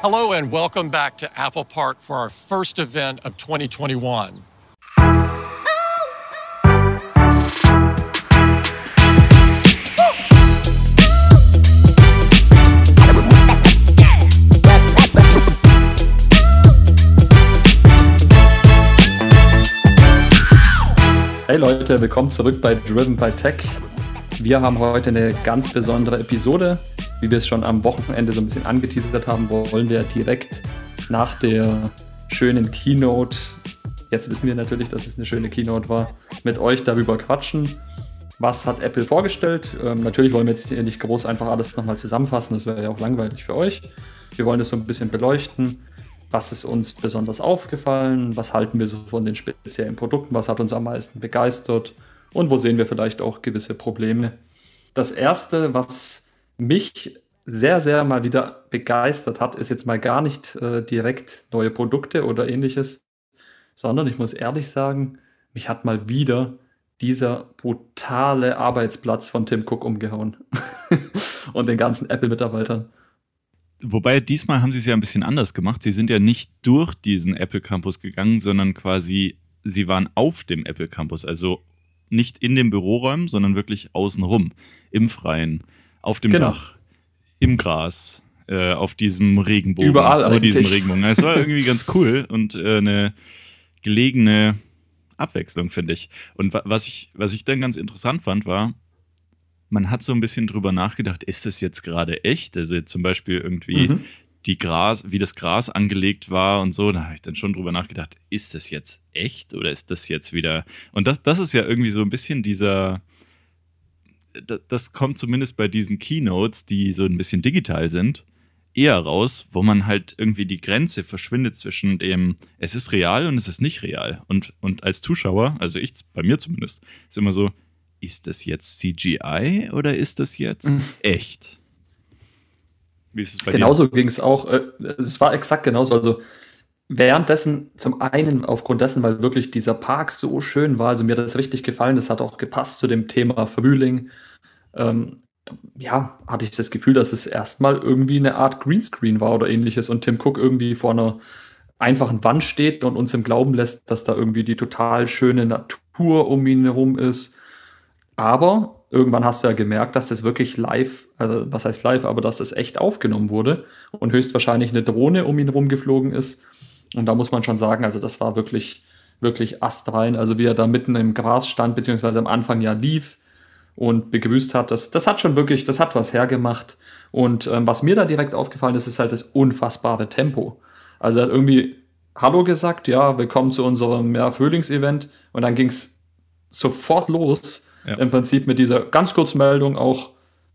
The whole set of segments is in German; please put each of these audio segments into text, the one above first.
Hello and welcome back to Apple Park for our first event of 2021. Hey Leute, willkommen zurück bei Driven by Tech. Wir haben heute eine ganz besondere Episode. Wie wir es schon am Wochenende so ein bisschen angeteasert haben, wollen wir direkt nach der schönen Keynote, jetzt wissen wir natürlich, dass es eine schöne Keynote war, mit euch darüber quatschen. Was hat Apple vorgestellt? Ähm, natürlich wollen wir jetzt hier nicht groß einfach alles nochmal zusammenfassen, das wäre ja auch langweilig für euch. Wir wollen das so ein bisschen beleuchten. Was ist uns besonders aufgefallen? Was halten wir so von den speziellen Produkten? Was hat uns am meisten begeistert? Und wo sehen wir vielleicht auch gewisse Probleme? Das erste, was mich sehr, sehr mal wieder begeistert hat, ist jetzt mal gar nicht äh, direkt neue Produkte oder ähnliches, sondern ich muss ehrlich sagen, mich hat mal wieder dieser brutale Arbeitsplatz von Tim Cook umgehauen und den ganzen Apple-Mitarbeitern. Wobei diesmal haben sie es ja ein bisschen anders gemacht. Sie sind ja nicht durch diesen Apple Campus gegangen, sondern quasi, sie waren auf dem Apple Campus. Also nicht in den Büroräumen, sondern wirklich außenrum, im Freien, auf dem genau. Dach, im Gras, äh, auf diesem Regenbogen. Überall Über diesem Regenbogen. Es war irgendwie ganz cool und äh, eine gelegene Abwechslung, finde ich. Und was ich, was ich dann ganz interessant fand, war, man hat so ein bisschen drüber nachgedacht, ist das jetzt gerade echt? Also zum Beispiel irgendwie mhm. die Gras, wie das Gras angelegt war und so, da habe ich dann schon drüber nachgedacht, ist das jetzt echt oder ist das jetzt wieder. Und das, das ist ja irgendwie so ein bisschen dieser. Das kommt zumindest bei diesen Keynotes, die so ein bisschen digital sind, eher raus, wo man halt irgendwie die Grenze verschwindet zwischen dem, es ist real und es ist nicht real. Und, und als Zuschauer, also ich, bei mir zumindest, ist immer so, ist das jetzt CGI oder ist das jetzt mhm. echt? Wie ist es bei genauso ging es auch. Äh, es war exakt genauso. Also währenddessen, zum einen aufgrund dessen, weil wirklich dieser Park so schön war, also mir das richtig gefallen, das hat auch gepasst zu dem Thema Frühling. Ähm, ja, hatte ich das Gefühl, dass es erstmal irgendwie eine Art Greenscreen war oder ähnliches und Tim Cook irgendwie vor einer einfachen Wand steht und uns im Glauben lässt, dass da irgendwie die total schöne Natur um ihn herum ist aber irgendwann hast du ja gemerkt, dass das wirklich live, also was heißt live, aber dass das echt aufgenommen wurde und höchstwahrscheinlich eine Drohne um ihn rumgeflogen ist. Und da muss man schon sagen, also das war wirklich, wirklich astrein. Also wie er da mitten im Gras stand, beziehungsweise am Anfang ja lief und begrüßt hat, das, das hat schon wirklich, das hat was hergemacht. Und ähm, was mir da direkt aufgefallen ist, ist halt das unfassbare Tempo. Also er hat irgendwie Hallo gesagt, ja, willkommen zu unserem ja, Frühlingsevent und dann ging es sofort los ja. Im Prinzip mit dieser ganz kurzen Meldung auch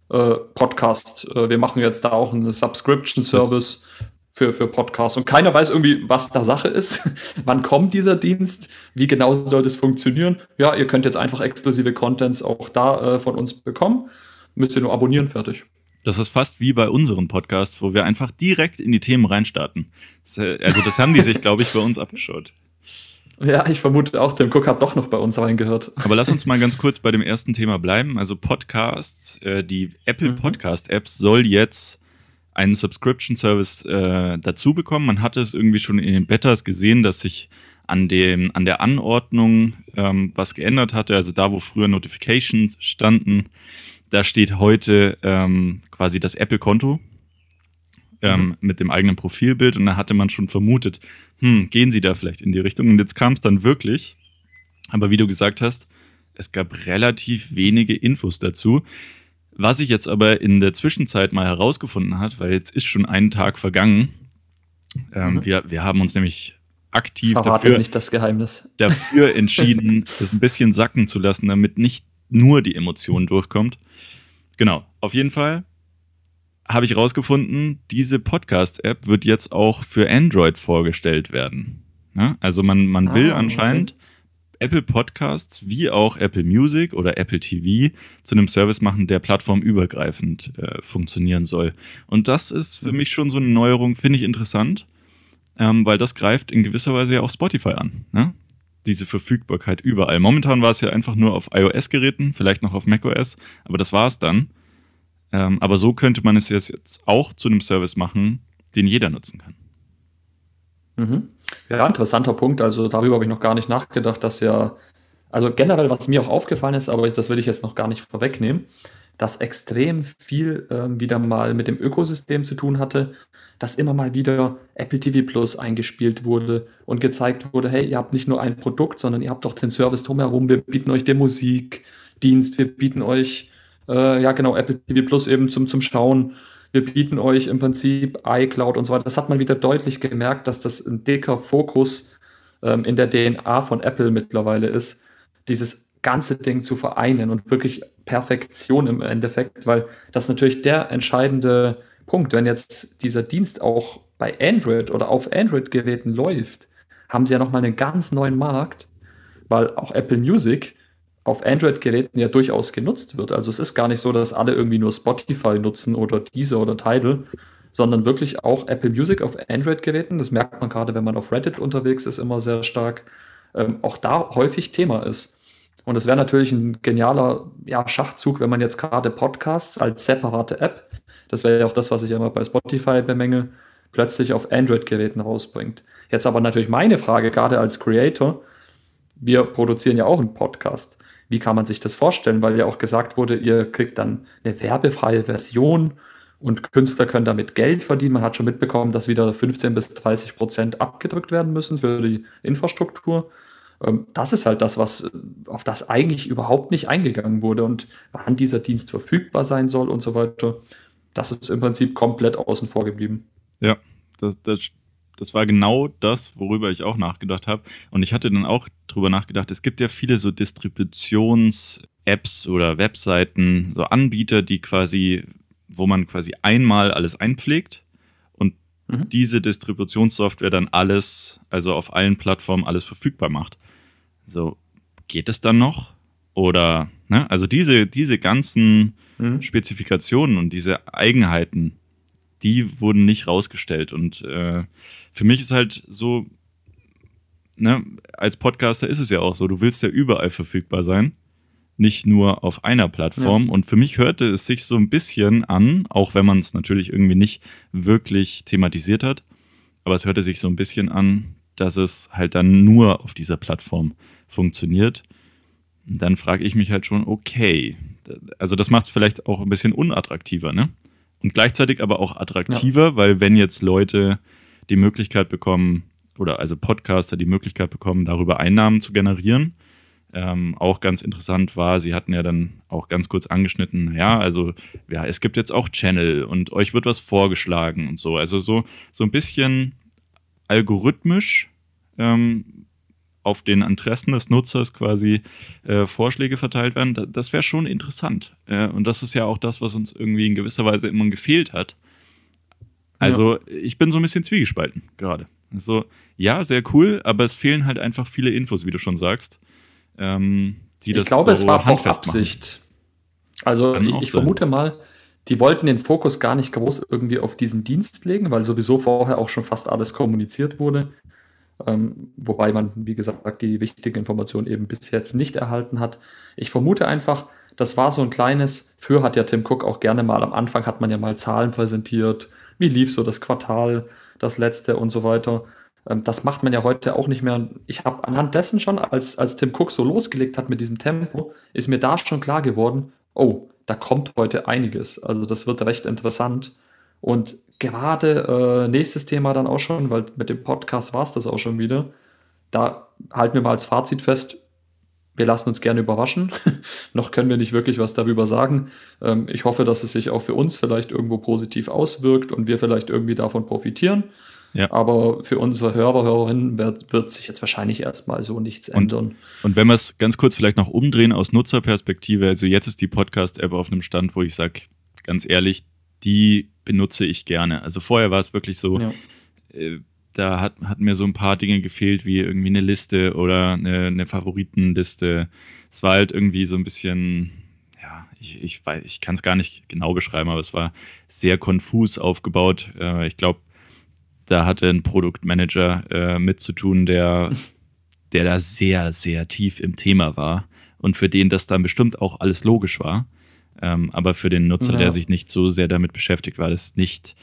äh, Podcast. Äh, wir machen jetzt da auch einen Subscription-Service für, für Podcasts. Und keiner weiß irgendwie, was da Sache ist. Wann kommt dieser Dienst? Wie genau soll das funktionieren? Ja, ihr könnt jetzt einfach exklusive Contents auch da äh, von uns bekommen. Müsst ihr nur abonnieren, fertig. Das ist fast wie bei unseren Podcasts, wo wir einfach direkt in die Themen reinstarten. Also das haben die sich, glaube ich, bei uns abgeschaut. Ja, ich vermute auch, Tim Cook hat doch noch bei uns reingehört. Aber lass uns mal ganz kurz bei dem ersten Thema bleiben. Also Podcasts, äh, die Apple mhm. Podcast Apps soll jetzt einen Subscription Service äh, dazu bekommen. Man hatte es irgendwie schon in den Betas gesehen, dass sich an, dem, an der Anordnung ähm, was geändert hatte. Also da, wo früher Notifications standen, da steht heute ähm, quasi das Apple-Konto ähm, mhm. mit dem eigenen Profilbild und da hatte man schon vermutet, hm, gehen sie da vielleicht in die Richtung? Und jetzt kam es dann wirklich. Aber wie du gesagt hast, es gab relativ wenige Infos dazu. Was ich jetzt aber in der Zwischenzeit mal herausgefunden hat, weil jetzt ist schon ein Tag vergangen. Ähm, mhm. wir, wir haben uns nämlich aktiv dafür, nicht das Geheimnis. dafür entschieden, das ein bisschen sacken zu lassen, damit nicht nur die Emotion durchkommt. Genau, auf jeden Fall habe ich rausgefunden, diese Podcast-App wird jetzt auch für Android vorgestellt werden. Ja? Also man, man will ah, anscheinend okay. Apple Podcasts wie auch Apple Music oder Apple TV zu einem Service machen, der plattformübergreifend äh, funktionieren soll. Und das ist für mhm. mich schon so eine Neuerung, finde ich interessant, ähm, weil das greift in gewisser Weise ja auch Spotify an. Ne? Diese Verfügbarkeit überall. Momentan war es ja einfach nur auf iOS-Geräten, vielleicht noch auf macOS, aber das war es dann. Ähm, aber so könnte man es jetzt auch zu einem Service machen, den jeder nutzen kann. Mhm. Ja, interessanter Punkt. Also darüber habe ich noch gar nicht nachgedacht, dass ja, also generell, was mir auch aufgefallen ist, aber das will ich jetzt noch gar nicht vorwegnehmen, dass extrem viel ähm, wieder mal mit dem Ökosystem zu tun hatte, dass immer mal wieder Apple TV Plus eingespielt wurde und gezeigt wurde, hey, ihr habt nicht nur ein Produkt, sondern ihr habt auch den Service drumherum, wir bieten euch den Musikdienst, wir bieten euch, äh, ja genau, Apple TV Plus eben zum, zum Schauen, wir bieten euch im Prinzip iCloud und so weiter. Das hat man wieder deutlich gemerkt, dass das ein dicker Fokus ähm, in der DNA von Apple mittlerweile ist, dieses ganze Ding zu vereinen und wirklich Perfektion im Endeffekt, weil das natürlich der entscheidende Punkt. Wenn jetzt dieser Dienst auch bei Android oder auf Android-Geräten läuft, haben sie ja nochmal einen ganz neuen Markt, weil auch Apple Music auf Android-Geräten ja durchaus genutzt wird. Also es ist gar nicht so, dass alle irgendwie nur Spotify nutzen oder Deezer oder Tidal, sondern wirklich auch Apple Music auf Android-Geräten. Das merkt man gerade, wenn man auf Reddit unterwegs ist, immer sehr stark. Ähm, auch da häufig Thema ist. Und es wäre natürlich ein genialer ja, Schachzug, wenn man jetzt gerade Podcasts als separate App, das wäre ja auch das, was ich immer bei Spotify bemängel, plötzlich auf Android-Geräten rausbringt. Jetzt aber natürlich meine Frage, gerade als Creator, wir produzieren ja auch einen Podcast. Wie kann man sich das vorstellen? Weil ja auch gesagt wurde, ihr kriegt dann eine werbefreie Version und Künstler können damit Geld verdienen. Man hat schon mitbekommen, dass wieder 15 bis 30 Prozent abgedrückt werden müssen für die Infrastruktur. Ähm, das ist halt das, was, auf das eigentlich überhaupt nicht eingegangen wurde und wann dieser Dienst verfügbar sein soll und so weiter. Das ist im Prinzip komplett außen vor geblieben. Ja, das, das, das war genau das, worüber ich auch nachgedacht habe. Und ich hatte dann auch drüber nachgedacht, es gibt ja viele so Distributions-Apps oder Webseiten, so Anbieter, die quasi, wo man quasi einmal alles einpflegt und mhm. diese Distributionssoftware dann alles, also auf allen Plattformen alles verfügbar macht. So, geht es dann noch? Oder, ne? Also diese, diese ganzen mhm. Spezifikationen und diese Eigenheiten, die wurden nicht rausgestellt. Und äh, für mich ist halt so, ne, als Podcaster ist es ja auch so, du willst ja überall verfügbar sein, nicht nur auf einer Plattform. Ja. Und für mich hörte es sich so ein bisschen an, auch wenn man es natürlich irgendwie nicht wirklich thematisiert hat, aber es hörte sich so ein bisschen an, dass es halt dann nur auf dieser Plattform funktioniert. Und dann frage ich mich halt schon, okay, also das macht es vielleicht auch ein bisschen unattraktiver, ne? Und gleichzeitig aber auch attraktiver, ja. weil wenn jetzt Leute die Möglichkeit bekommen, oder also Podcaster die Möglichkeit bekommen, darüber Einnahmen zu generieren, ähm, auch ganz interessant war, sie hatten ja dann auch ganz kurz angeschnitten, ja, also ja, es gibt jetzt auch Channel und euch wird was vorgeschlagen und so. Also so, so ein bisschen algorithmisch ähm, auf den Interessen des Nutzers quasi äh, Vorschläge verteilt werden, das wäre schon interessant. Äh, und das ist ja auch das, was uns irgendwie in gewisser Weise immer gefehlt hat. Also ja. ich bin so ein bisschen zwiegespalten gerade. So, ja, sehr cool, aber es fehlen halt einfach viele Infos, wie du schon sagst. Ähm, die ich glaube, so es war auch Absicht. Also ich, ich vermute mal, die wollten den Fokus gar nicht groß irgendwie auf diesen Dienst legen, weil sowieso vorher auch schon fast alles kommuniziert wurde. Ähm, wobei man, wie gesagt, die wichtigen Informationen eben bis jetzt nicht erhalten hat. Ich vermute einfach, das war so ein kleines, für hat ja Tim Cook auch gerne mal am Anfang hat man ja mal Zahlen präsentiert, wie lief so das Quartal, das letzte und so weiter. Ähm, das macht man ja heute auch nicht mehr. Ich habe anhand dessen schon, als, als Tim Cook so losgelegt hat mit diesem Tempo, ist mir da schon klar geworden, oh, da kommt heute einiges. Also das wird recht interessant. Und gerade äh, nächstes Thema dann auch schon, weil mit dem Podcast war es das auch schon wieder. Da halten wir mal als Fazit fest, wir lassen uns gerne überraschen. Noch können wir nicht wirklich was darüber sagen. Ähm, ich hoffe, dass es sich auch für uns vielleicht irgendwo positiv auswirkt und wir vielleicht irgendwie davon profitieren. Ja. Aber für unsere Hörer, Hörerinnen wird, wird sich jetzt wahrscheinlich erstmal so nichts ändern. Und, und wenn wir es ganz kurz vielleicht noch umdrehen aus Nutzerperspektive, also jetzt ist die Podcast-App auf einem Stand, wo ich sage, ganz ehrlich, die benutze ich gerne. Also vorher war es wirklich so, ja. äh, da hat, hat mir so ein paar Dinge gefehlt, wie irgendwie eine Liste oder eine, eine Favoritenliste. Es war halt irgendwie so ein bisschen, ja, ich, ich, ich kann es gar nicht genau beschreiben, aber es war sehr konfus aufgebaut. Äh, ich glaube, da hatte ein Produktmanager äh, mit zu tun, der, der da sehr, sehr tief im Thema war und für den das dann bestimmt auch alles logisch war. Ähm, aber für den Nutzer, ja. der sich nicht so sehr damit beschäftigt, war das nicht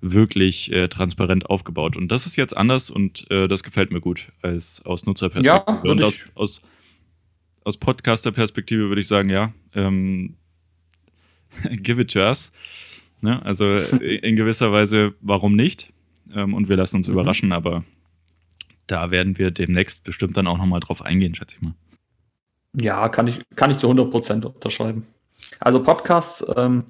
wirklich äh, transparent aufgebaut. Und das ist jetzt anders und äh, das gefällt mir gut als aus Nutzerperspektive. Ja, und aus, aus, aus Podcaster-Perspektive würde ich sagen, ja, ähm, give it to us. Ne? Also in gewisser Weise, warum nicht? Ähm, und wir lassen uns mhm. überraschen, aber da werden wir demnächst bestimmt dann auch nochmal drauf eingehen, schätze ich mal. Ja, kann ich, kann ich zu 100% unterschreiben. Also Podcasts, ähm,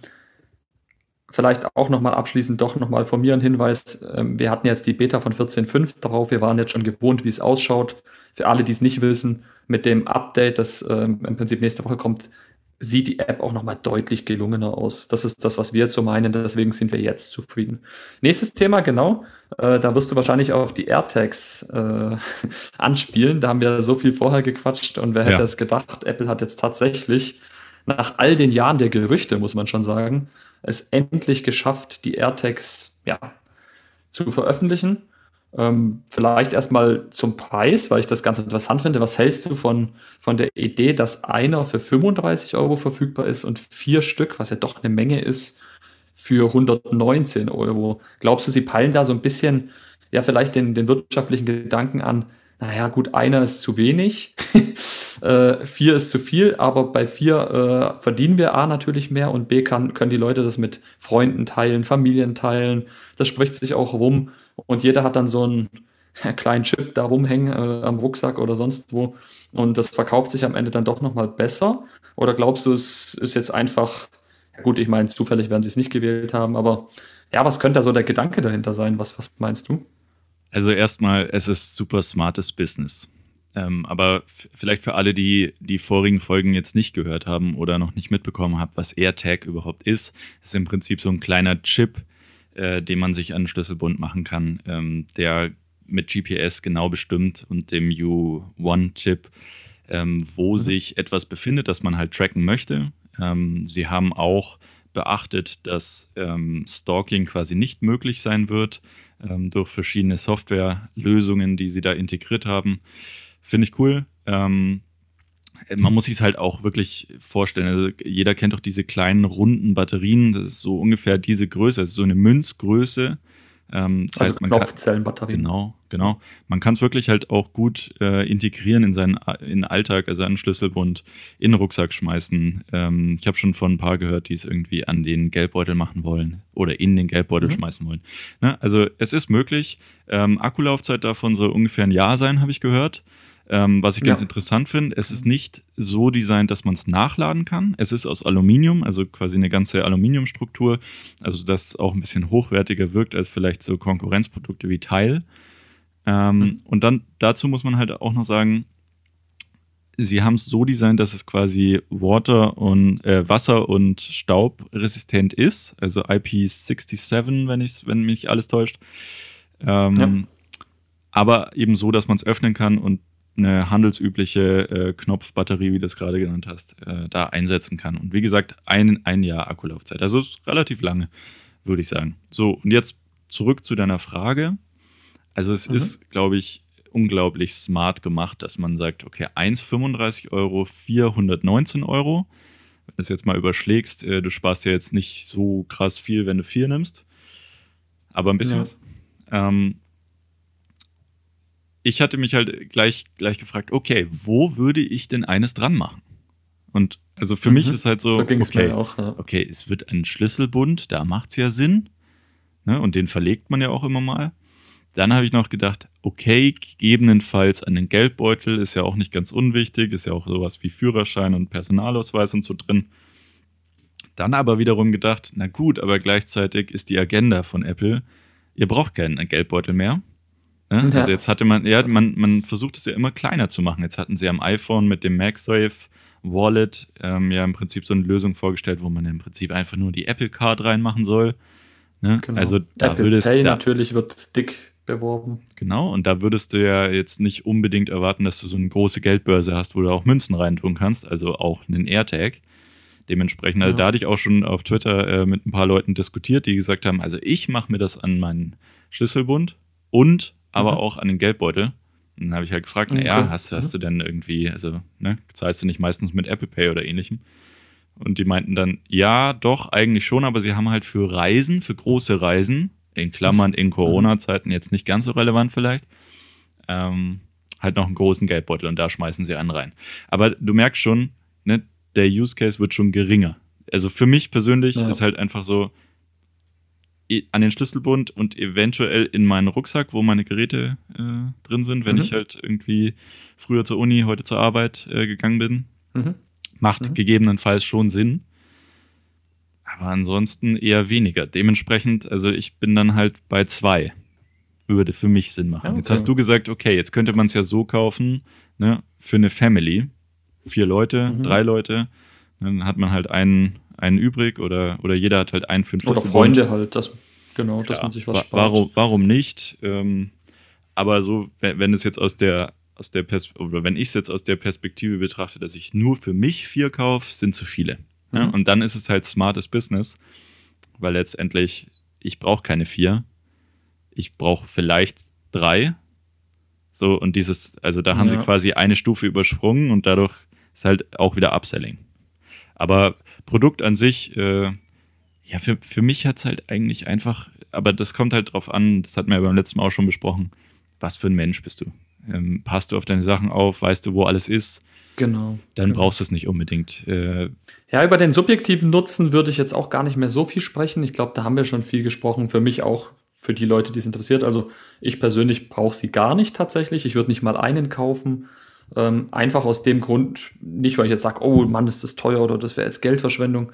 vielleicht auch nochmal abschließend doch nochmal von mir ein Hinweis. Ähm, wir hatten jetzt die Beta von 14.5 drauf. Wir waren jetzt schon gewohnt, wie es ausschaut. Für alle, die es nicht wissen, mit dem Update, das ähm, im Prinzip nächste Woche kommt, sieht die App auch nochmal deutlich gelungener aus. Das ist das, was wir jetzt so meinen. Deswegen sind wir jetzt zufrieden. Nächstes Thema, genau. Äh, da wirst du wahrscheinlich auf die AirTags äh, anspielen. Da haben wir so viel vorher gequatscht und wer hätte es gedacht, Apple hat jetzt tatsächlich nach all den Jahren der Gerüchte, muss man schon sagen, es endlich geschafft, die AirTags ja, zu veröffentlichen. Ähm, vielleicht erstmal zum Preis, weil ich das ganz interessant finde. Was hältst du von, von der Idee, dass einer für 35 Euro verfügbar ist und vier Stück, was ja doch eine Menge ist, für 119 Euro? Glaubst du, sie peilen da so ein bisschen, ja, vielleicht den, den wirtschaftlichen Gedanken an, naja, gut, einer ist zu wenig, äh, vier ist zu viel, aber bei vier äh, verdienen wir A natürlich mehr und B kann, können die Leute das mit Freunden teilen, Familien teilen. Das spricht sich auch rum und jeder hat dann so einen kleinen Chip da rumhängen äh, am Rucksack oder sonst wo und das verkauft sich am Ende dann doch nochmal besser. Oder glaubst du, es ist jetzt einfach, gut, ich meine, zufällig werden sie es nicht gewählt haben, aber ja, was könnte da so der Gedanke dahinter sein? Was, was meinst du? Also erstmal, es ist super smartes Business. Ähm, aber vielleicht für alle, die die vorigen Folgen jetzt nicht gehört haben oder noch nicht mitbekommen haben, was AirTag überhaupt ist, ist im Prinzip so ein kleiner Chip, äh, den man sich an den Schlüsselbund machen kann, ähm, der mit GPS genau bestimmt und dem U1-Chip, ähm, wo mhm. sich etwas befindet, das man halt tracken möchte. Ähm, sie haben auch beachtet, dass ähm, Stalking quasi nicht möglich sein wird ähm, durch verschiedene Softwarelösungen, die sie da integriert haben. Finde ich cool. Ähm, man muss sich es halt auch wirklich vorstellen. Also jeder kennt doch diese kleinen runden Batterien. Das ist so ungefähr diese Größe, also so eine Münzgröße. Ähm, das also heißt, man Knopfzellenbatterien. Genau, genau. Man kann es wirklich halt auch gut äh, integrieren in seinen in den Alltag, also einen Schlüsselbund in den Rucksack schmeißen. Ähm, ich habe schon von ein paar gehört, die es irgendwie an den Geldbeutel machen wollen oder in den Geldbeutel mhm. schmeißen wollen. Ne? Also es ist möglich. Ähm, Akkulaufzeit davon soll ungefähr ein Jahr sein, habe ich gehört. Ähm, was ich ganz ja. interessant finde, es ist nicht so designt, dass man es nachladen kann. Es ist aus Aluminium, also quasi eine ganze Aluminiumstruktur, also das auch ein bisschen hochwertiger wirkt als vielleicht so Konkurrenzprodukte wie Teil. Ähm, mhm. Und dann dazu muss man halt auch noch sagen, sie haben es so designt, dass es quasi Water und äh, Wasser und Staub resistent ist, also IP67, wenn ich wenn mich alles täuscht. Ähm, ja. Aber eben so, dass man es öffnen kann und eine handelsübliche äh, Knopfbatterie, wie du es gerade genannt hast, äh, da einsetzen kann. Und wie gesagt, ein, ein Jahr Akkulaufzeit. Also ist relativ lange, würde ich sagen. So, und jetzt zurück zu deiner Frage. Also es mhm. ist, glaube ich, unglaublich smart gemacht, dass man sagt, okay, 1,35 Euro, 419 Euro. Wenn du es jetzt mal überschlägst, äh, du sparst ja jetzt nicht so krass viel, wenn du vier nimmst. Aber ein bisschen ja. was. Ähm, ich hatte mich halt gleich, gleich gefragt, okay, wo würde ich denn eines dran machen? Und also für mhm. mich ist halt so, so okay, auch, ja. okay, es wird ein Schlüsselbund, da macht es ja Sinn. Ne? Und den verlegt man ja auch immer mal. Dann habe ich noch gedacht, okay, gegebenenfalls an den Geldbeutel ist ja auch nicht ganz unwichtig, ist ja auch sowas wie Führerschein und Personalausweis und so drin. Dann aber wiederum gedacht, na gut, aber gleichzeitig ist die Agenda von Apple, ihr braucht keinen Geldbeutel mehr. Ne? Ja. Also jetzt hatte man, ja, man, man versucht es ja immer kleiner zu machen. Jetzt hatten sie am iPhone mit dem MagSafe Wallet ähm, ja im Prinzip so eine Lösung vorgestellt, wo man im Prinzip einfach nur die Apple Card reinmachen soll. Ne? Genau. Also da Apple würdest Pay da, natürlich wird dick beworben. Genau, und da würdest du ja jetzt nicht unbedingt erwarten, dass du so eine große Geldbörse hast, wo du auch Münzen reintun kannst, also auch einen AirTag. Dementsprechend, also da hatte ich auch schon auf Twitter äh, mit ein paar Leuten diskutiert, die gesagt haben, also ich mache mir das an meinen Schlüsselbund und aber mhm. auch an den Geldbeutel. Und dann habe ich halt gefragt, okay. naja, hast, hast du denn irgendwie, also, ne, zahlst du nicht meistens mit Apple Pay oder ähnlichem? Und die meinten dann, ja, doch, eigentlich schon, aber sie haben halt für Reisen, für große Reisen, in Klammern in Corona-Zeiten jetzt nicht ganz so relevant vielleicht. Ähm, halt noch einen großen Geldbeutel und da schmeißen sie einen rein. Aber du merkst schon, ne, der Use Case wird schon geringer. Also für mich persönlich ja. ist halt einfach so, an den Schlüsselbund und eventuell in meinen Rucksack, wo meine Geräte äh, drin sind, wenn mhm. ich halt irgendwie früher zur Uni, heute zur Arbeit äh, gegangen bin. Mhm. Macht mhm. gegebenenfalls schon Sinn. Aber ansonsten eher weniger. Dementsprechend, also ich bin dann halt bei zwei. Würde für mich Sinn machen. Okay. Jetzt hast du gesagt, okay, jetzt könnte man es ja so kaufen, ne, für eine Family. Vier Leute, mhm. drei Leute. Dann hat man halt einen einen übrig oder, oder jeder hat halt einen für den Oder Freunde halt, das, genau, dass man sich was spart. Warum, warum nicht? Ähm, aber so, wenn, wenn es jetzt aus der, aus der oder wenn ich es jetzt aus der Perspektive betrachte, dass ich nur für mich vier kaufe, sind zu viele. Mhm. Ja? Und dann ist es halt smartes Business, weil letztendlich, ich brauche keine vier. Ich brauche vielleicht drei. So, und dieses, also da haben ja. sie quasi eine Stufe übersprungen und dadurch ist halt auch wieder Upselling. Aber Produkt an sich, äh, ja, für, für mich hat es halt eigentlich einfach, aber das kommt halt drauf an, das hatten wir ja beim letzten Mal auch schon besprochen, was für ein Mensch bist du? Ähm, passt du auf deine Sachen auf, weißt du, wo alles ist? Genau. Dann genau. brauchst du es nicht unbedingt. Äh, ja, über den subjektiven Nutzen würde ich jetzt auch gar nicht mehr so viel sprechen. Ich glaube, da haben wir schon viel gesprochen. Für mich auch, für die Leute, die es interessiert. Also ich persönlich brauche sie gar nicht tatsächlich. Ich würde nicht mal einen kaufen. Ähm, einfach aus dem Grund, nicht weil ich jetzt sage, oh Mann, ist das teuer oder das wäre jetzt Geldverschwendung.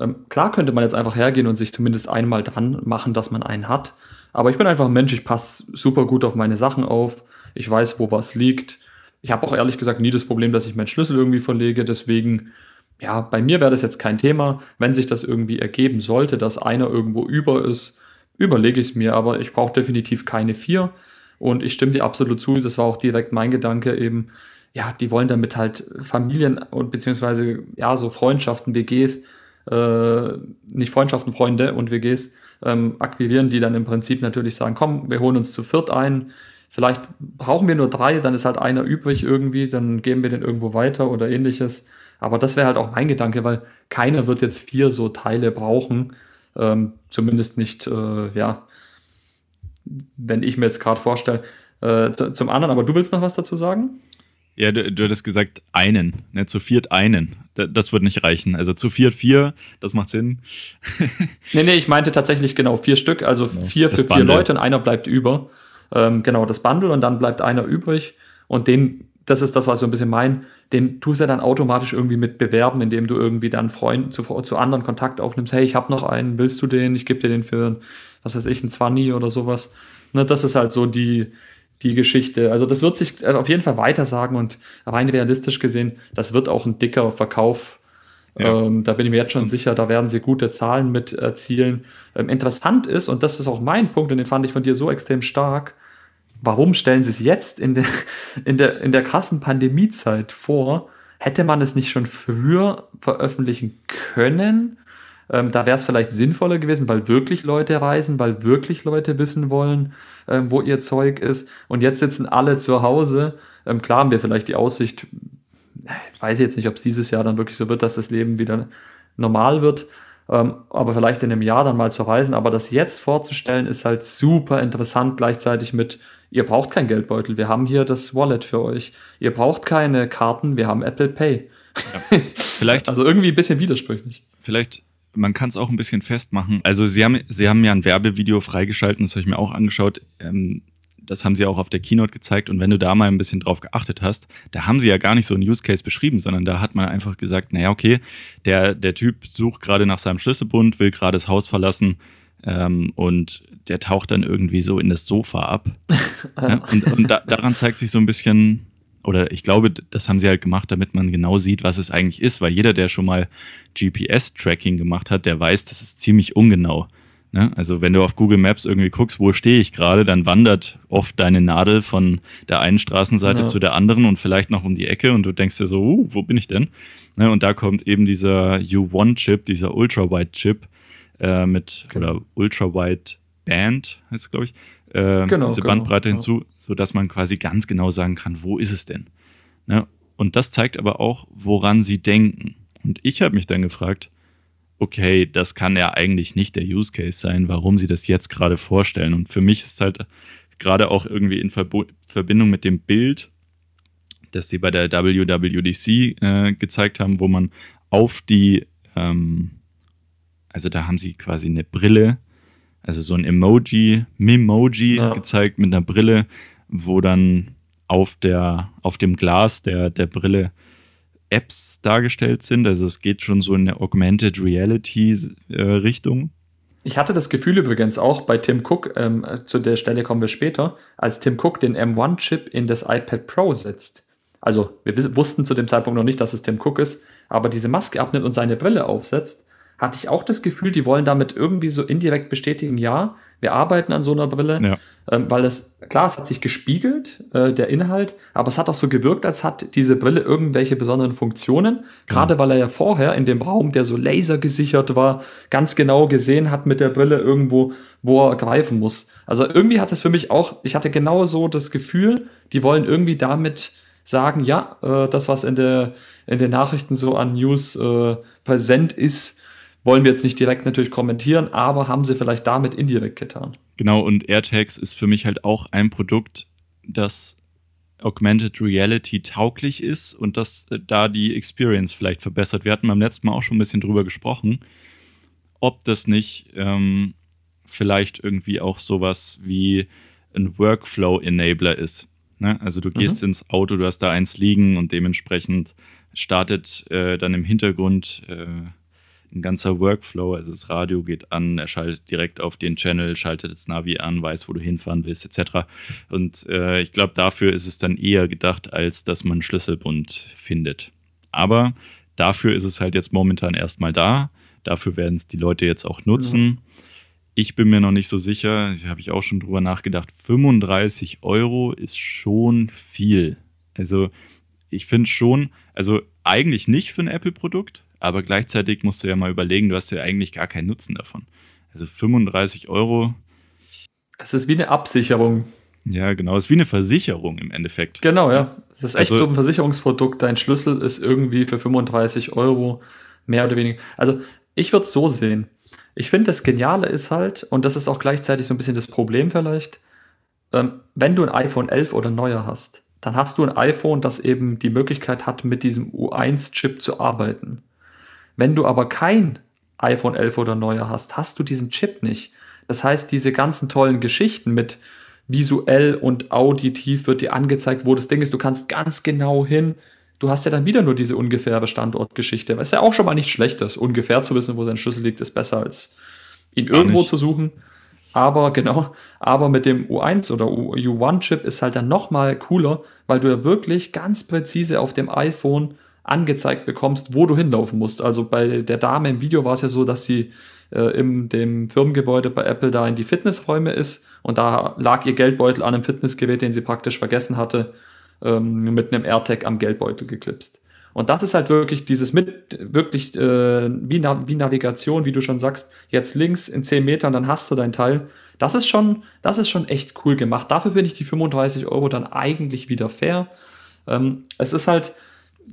Ähm, klar könnte man jetzt einfach hergehen und sich zumindest einmal dran machen, dass man einen hat. Aber ich bin einfach ein Mensch, ich passe super gut auf meine Sachen auf. Ich weiß, wo was liegt. Ich habe auch ehrlich gesagt nie das Problem, dass ich meinen Schlüssel irgendwie verlege. Deswegen, ja, bei mir wäre das jetzt kein Thema. Wenn sich das irgendwie ergeben sollte, dass einer irgendwo über ist, überlege ich es mir. Aber ich brauche definitiv keine vier. Und ich stimme dir absolut zu, das war auch direkt mein Gedanke eben, ja, die wollen damit halt Familien und beziehungsweise ja, so Freundschaften, WGs, äh, nicht Freundschaften, Freunde und WGs ähm, akquirieren, die dann im Prinzip natürlich sagen, komm, wir holen uns zu viert ein, vielleicht brauchen wir nur drei, dann ist halt einer übrig irgendwie, dann geben wir den irgendwo weiter oder ähnliches. Aber das wäre halt auch mein Gedanke, weil keiner wird jetzt vier so Teile brauchen, ähm, zumindest nicht, äh, ja, wenn ich mir jetzt gerade vorstelle. Äh, zum anderen, aber du willst noch was dazu sagen? Ja, du, du hattest gesagt einen, ne, zu viert einen. Das wird nicht reichen. Also zu viert vier, das macht Sinn. nee, nee, ich meinte tatsächlich genau vier Stück, also ja, vier für vier Leute und einer bleibt über. Ähm, genau, das Bundle und dann bleibt einer übrig und den, das ist das, was ich so ein bisschen mein, den tust du dann automatisch irgendwie mit bewerben, indem du irgendwie dann Freunden zu, zu anderen Kontakt aufnimmst. Hey, ich habe noch einen, willst du den? Ich gebe dir den für, was weiß ich, ein 20 oder sowas. Ne, das ist halt so die, die Geschichte. Also das wird sich äh, auf jeden Fall weiter sagen und rein realistisch gesehen, das wird auch ein dicker Verkauf. Ja. Ähm, da bin ich mir jetzt schon sicher, da werden sie gute Zahlen mit erzielen. Ähm, interessant ist, und das ist auch mein Punkt, und den fand ich von dir so extrem stark, warum stellen sie es jetzt in der, in der, in der krassen Pandemiezeit vor? Hätte man es nicht schon früher veröffentlichen können? Ähm, da wäre es vielleicht sinnvoller gewesen, weil wirklich Leute reisen, weil wirklich Leute wissen wollen, ähm, wo ihr Zeug ist. Und jetzt sitzen alle zu Hause. Ähm, klar haben wir vielleicht die Aussicht, ich weiß jetzt nicht, ob es dieses Jahr dann wirklich so wird, dass das Leben wieder normal wird. Ähm, aber vielleicht in einem Jahr dann mal zu reisen. Aber das jetzt vorzustellen, ist halt super interessant, gleichzeitig mit, ihr braucht kein Geldbeutel, wir haben hier das Wallet für euch. Ihr braucht keine Karten, wir haben Apple Pay. Ja. Vielleicht. also irgendwie ein bisschen widersprüchlich. Vielleicht man kann es auch ein bisschen festmachen. Also sie haben, sie haben ja ein Werbevideo freigeschalten, das habe ich mir auch angeschaut. Ähm, das haben sie auch auf der Keynote gezeigt. Und wenn du da mal ein bisschen drauf geachtet hast, da haben sie ja gar nicht so einen Use Case beschrieben, sondern da hat man einfach gesagt, naja, okay, der, der Typ sucht gerade nach seinem Schlüsselbund, will gerade das Haus verlassen ähm, und der taucht dann irgendwie so in das Sofa ab. ja, und und da, daran zeigt sich so ein bisschen, oder ich glaube, das haben sie halt gemacht, damit man genau sieht, was es eigentlich ist, weil jeder, der schon mal GPS-Tracking gemacht hat, der weiß, das ist ziemlich ungenau. Ne? Also wenn du auf Google Maps irgendwie guckst, wo stehe ich gerade, dann wandert oft deine Nadel von der einen Straßenseite ja. zu der anderen und vielleicht noch um die Ecke und du denkst dir so, uh, wo bin ich denn? Ne? Und da kommt eben dieser U1-Chip, dieser Ultra-Wide-Chip äh, mit, genau. oder Ultra-Wide-Band heißt es, glaube ich, äh, genau, diese genau, Bandbreite genau. hinzu, sodass man quasi ganz genau sagen kann, wo ist es denn? Ne? Und das zeigt aber auch, woran sie denken. Und ich habe mich dann gefragt, okay, das kann ja eigentlich nicht der Use Case sein, warum sie das jetzt gerade vorstellen. Und für mich ist halt gerade auch irgendwie in Verbo Verbindung mit dem Bild, das sie bei der WWDC äh, gezeigt haben, wo man auf die, ähm, also da haben sie quasi eine Brille, also so ein Emoji, Mimoji ja. gezeigt mit einer Brille, wo dann auf der, auf dem Glas der, der Brille Apps dargestellt sind. Also es geht schon so in eine Augmented Reality äh, Richtung. Ich hatte das Gefühl übrigens auch bei Tim Cook, ähm, zu der Stelle kommen wir später, als Tim Cook den M1-Chip in das iPad Pro setzt. Also wir wussten zu dem Zeitpunkt noch nicht, dass es Tim Cook ist, aber diese Maske abnimmt und seine Brille aufsetzt, hatte ich auch das Gefühl, die wollen damit irgendwie so indirekt bestätigen, ja, wir arbeiten an so einer Brille, ja. Ähm, weil es, klar, es hat sich gespiegelt, äh, der Inhalt, aber es hat auch so gewirkt, als hat diese Brille irgendwelche besonderen Funktionen, gerade ja. weil er ja vorher in dem Raum, der so lasergesichert war, ganz genau gesehen hat mit der Brille irgendwo, wo er greifen muss. Also irgendwie hat es für mich auch, ich hatte genau so das Gefühl, die wollen irgendwie damit sagen, ja, äh, das, was in der in den Nachrichten so an News äh, präsent ist, wollen wir jetzt nicht direkt natürlich kommentieren, aber haben sie vielleicht damit indirekt getan. Genau, und AirTags ist für mich halt auch ein Produkt, das Augmented Reality tauglich ist und dass äh, da die Experience vielleicht verbessert. Wir hatten beim letzten Mal auch schon ein bisschen drüber gesprochen, ob das nicht ähm, vielleicht irgendwie auch sowas wie ein Workflow-Enabler ist. Ne? Also du gehst mhm. ins Auto, du hast da eins liegen und dementsprechend startet äh, dann im Hintergrund äh, ein ganzer Workflow. Also das Radio geht an, er schaltet direkt auf den Channel, schaltet das Navi an, weiß, wo du hinfahren willst, etc. Und äh, ich glaube, dafür ist es dann eher gedacht, als dass man Schlüsselbund findet. Aber dafür ist es halt jetzt momentan erstmal da. Dafür werden es die Leute jetzt auch nutzen. Ja. Ich bin mir noch nicht so sicher, habe ich auch schon drüber nachgedacht. 35 Euro ist schon viel. Also ich finde schon, also eigentlich nicht für ein Apple-Produkt, aber gleichzeitig musst du ja mal überlegen, du hast ja eigentlich gar keinen Nutzen davon. Also 35 Euro. Es ist wie eine Absicherung. Ja, genau. Es ist wie eine Versicherung im Endeffekt. Genau, ja. Es ist echt also, so ein Versicherungsprodukt. Dein Schlüssel ist irgendwie für 35 Euro mehr oder weniger. Also ich würde es so sehen. Ich finde, das Geniale ist halt, und das ist auch gleichzeitig so ein bisschen das Problem vielleicht, ähm, wenn du ein iPhone 11 oder neuer hast, dann hast du ein iPhone, das eben die Möglichkeit hat, mit diesem U1-Chip zu arbeiten. Wenn du aber kein iPhone 11 oder neuer hast, hast du diesen Chip nicht. Das heißt, diese ganzen tollen Geschichten mit visuell und auditiv wird dir angezeigt, wo das Ding ist. Du kannst ganz genau hin. Du hast ja dann wieder nur diese ungefähre Standortgeschichte, was ja auch schon mal nicht schlecht ist. Ungefähr zu wissen, wo sein Schlüssel liegt, ist besser als ihn Gar irgendwo nicht. zu suchen. Aber genau, aber mit dem U1 oder U1-Chip ist halt dann noch mal cooler, weil du ja wirklich ganz präzise auf dem iPhone angezeigt bekommst, wo du hinlaufen musst. Also bei der Dame im Video war es ja so, dass sie äh, in dem Firmengebäude bei Apple da in die Fitnessräume ist und da lag ihr Geldbeutel an einem Fitnessgerät, den sie praktisch vergessen hatte, ähm, mit einem AirTag am Geldbeutel geklipst. Und das ist halt wirklich dieses mit, wirklich äh, wie, Na wie Navigation, wie du schon sagst, jetzt links in 10 Metern, dann hast du dein Teil. Das ist schon, das ist schon echt cool gemacht. Dafür finde ich die 35 Euro dann eigentlich wieder fair. Ähm, es ist halt,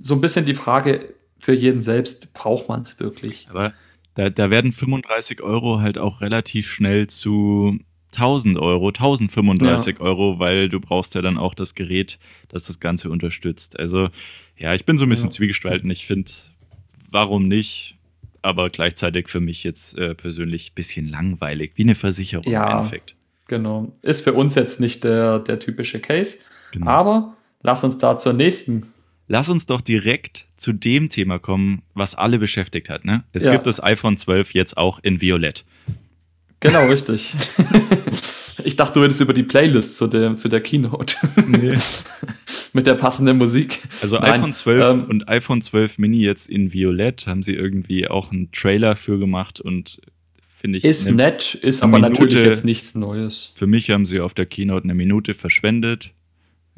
so ein bisschen die Frage für jeden selbst, braucht man es wirklich? Aber da, da werden 35 Euro halt auch relativ schnell zu 1000 Euro, 1035 ja. Euro, weil du brauchst ja dann auch das Gerät, das das Ganze unterstützt. Also ja, ich bin so ein bisschen ja. zwiegespalten. Ich finde, warum nicht? Aber gleichzeitig für mich jetzt äh, persönlich ein bisschen langweilig, wie eine Versicherung ja, im Endeffekt. Genau. Ist für uns jetzt nicht der, der typische Case. Genau. Aber lass uns da zur nächsten lass uns doch direkt zu dem Thema kommen, was alle beschäftigt hat. Ne? Es ja. gibt das iPhone 12 jetzt auch in Violett. Genau, richtig. ich dachte, du hättest über die Playlist zu der, zu der Keynote. Nee. Mit der passenden Musik. Also Nein, iPhone 12 ähm, und iPhone 12 Mini jetzt in Violett haben sie irgendwie auch einen Trailer für gemacht und finde ich. Ist nett, ist aber Minute, natürlich jetzt nichts Neues. Für mich haben sie auf der Keynote eine Minute verschwendet.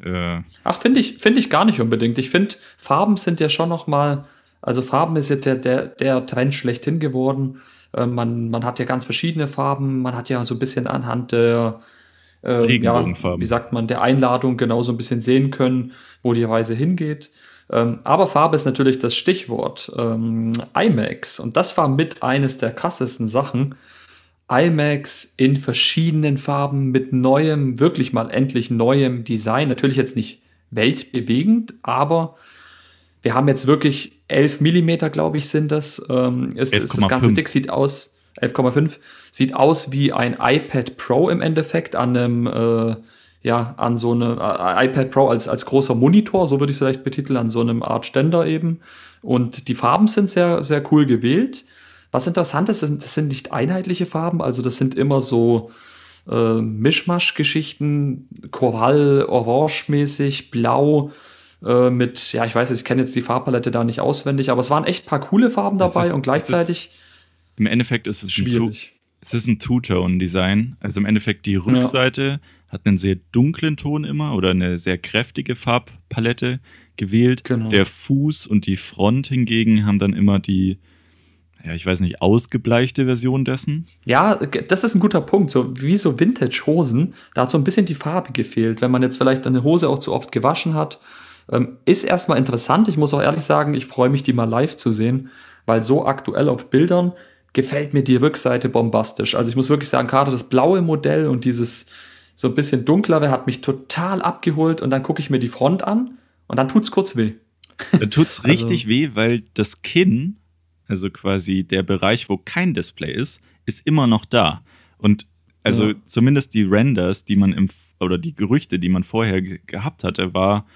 Äh, Ach, finde ich, finde ich gar nicht unbedingt. Ich finde, Farben sind ja schon noch mal, also Farben ist jetzt ja der, der Trend schlechthin geworden. Äh, man, man hat ja ganz verschiedene Farben. Man hat ja so ein bisschen anhand der, äh, ja, wie sagt man, der Einladung genau so ein bisschen sehen können, wo die Reise hingeht. Ähm, aber Farbe ist natürlich das Stichwort. Ähm, IMAX. Und das war mit eines der krassesten Sachen. IMAX in verschiedenen Farben mit neuem, wirklich mal endlich neuem Design. Natürlich jetzt nicht weltbewegend, aber wir haben jetzt wirklich 11 Millimeter, glaube ich, sind das. Ähm, ist, ist das ganze Dick sieht aus, 11,5, sieht aus wie ein iPad Pro im Endeffekt an einem, äh, ja, an so einem äh, iPad Pro als, als großer Monitor, so würde ich es vielleicht betiteln, an so einem Art Ständer eben. Und die Farben sind sehr, sehr cool gewählt. Was interessant ist, das sind nicht einheitliche Farben, also das sind immer so äh, Mischmasch-Geschichten, Korall, Orange-mäßig, Blau, äh, mit, ja, ich weiß ich kenne jetzt die Farbpalette da nicht auswendig, aber es waren echt ein paar coole Farben dabei ist, und gleichzeitig. Im Endeffekt ist es schwierig. Ein es ist ein Two-Tone-Design. Also im Endeffekt die Rückseite ja. hat einen sehr dunklen Ton immer oder eine sehr kräftige Farbpalette gewählt. Genau. Der Fuß und die Front hingegen haben dann immer die ja, ich weiß nicht, ausgebleichte Version dessen? Ja, das ist ein guter Punkt. So wie so Vintage-Hosen, da hat so ein bisschen die Farbe gefehlt. Wenn man jetzt vielleicht eine Hose auch zu oft gewaschen hat, ähm, ist erstmal interessant. Ich muss auch ehrlich sagen, ich freue mich, die mal live zu sehen, weil so aktuell auf Bildern gefällt mir die Rückseite bombastisch. Also ich muss wirklich sagen, gerade das blaue Modell und dieses so ein bisschen dunklere hat mich total abgeholt und dann gucke ich mir die Front an und dann tut's kurz weh. Da tut's richtig also, weh, weil das Kinn also quasi der Bereich, wo kein Display ist, ist immer noch da. Und also ja. zumindest die Renders, die man im, oder die Gerüchte, die man vorher gehabt hatte, war,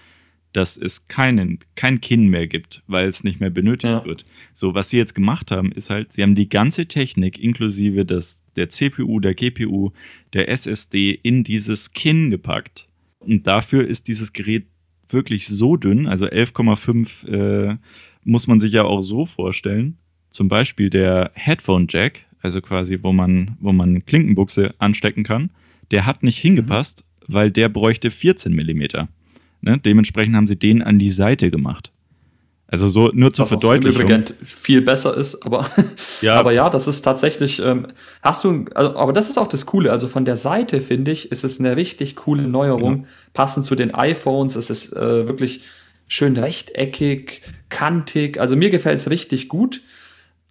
dass es keinen, kein Kinn mehr gibt, weil es nicht mehr benötigt ja. wird. So, was sie jetzt gemacht haben, ist halt, sie haben die ganze Technik inklusive des, der CPU, der GPU, der SSD in dieses Kinn gepackt. Und dafür ist dieses Gerät wirklich so dünn, also 11,5 äh, muss man sich ja auch so vorstellen, zum Beispiel der Headphone Jack, also quasi, wo man, wo man Klinkenbuchse anstecken kann, der hat nicht hingepasst, mhm. weil der bräuchte 14 Millimeter. Ne? Dementsprechend haben sie den an die Seite gemacht. Also so nur zur Was Verdeutlichung. Im viel besser ist, aber ja, aber ja das ist tatsächlich. Ähm, hast du, also, aber das ist auch das Coole. Also von der Seite finde ich, ist es eine richtig coole Neuerung, genau. passend zu den iPhones. Es ist äh, wirklich schön rechteckig, kantig. Also mir gefällt es richtig gut.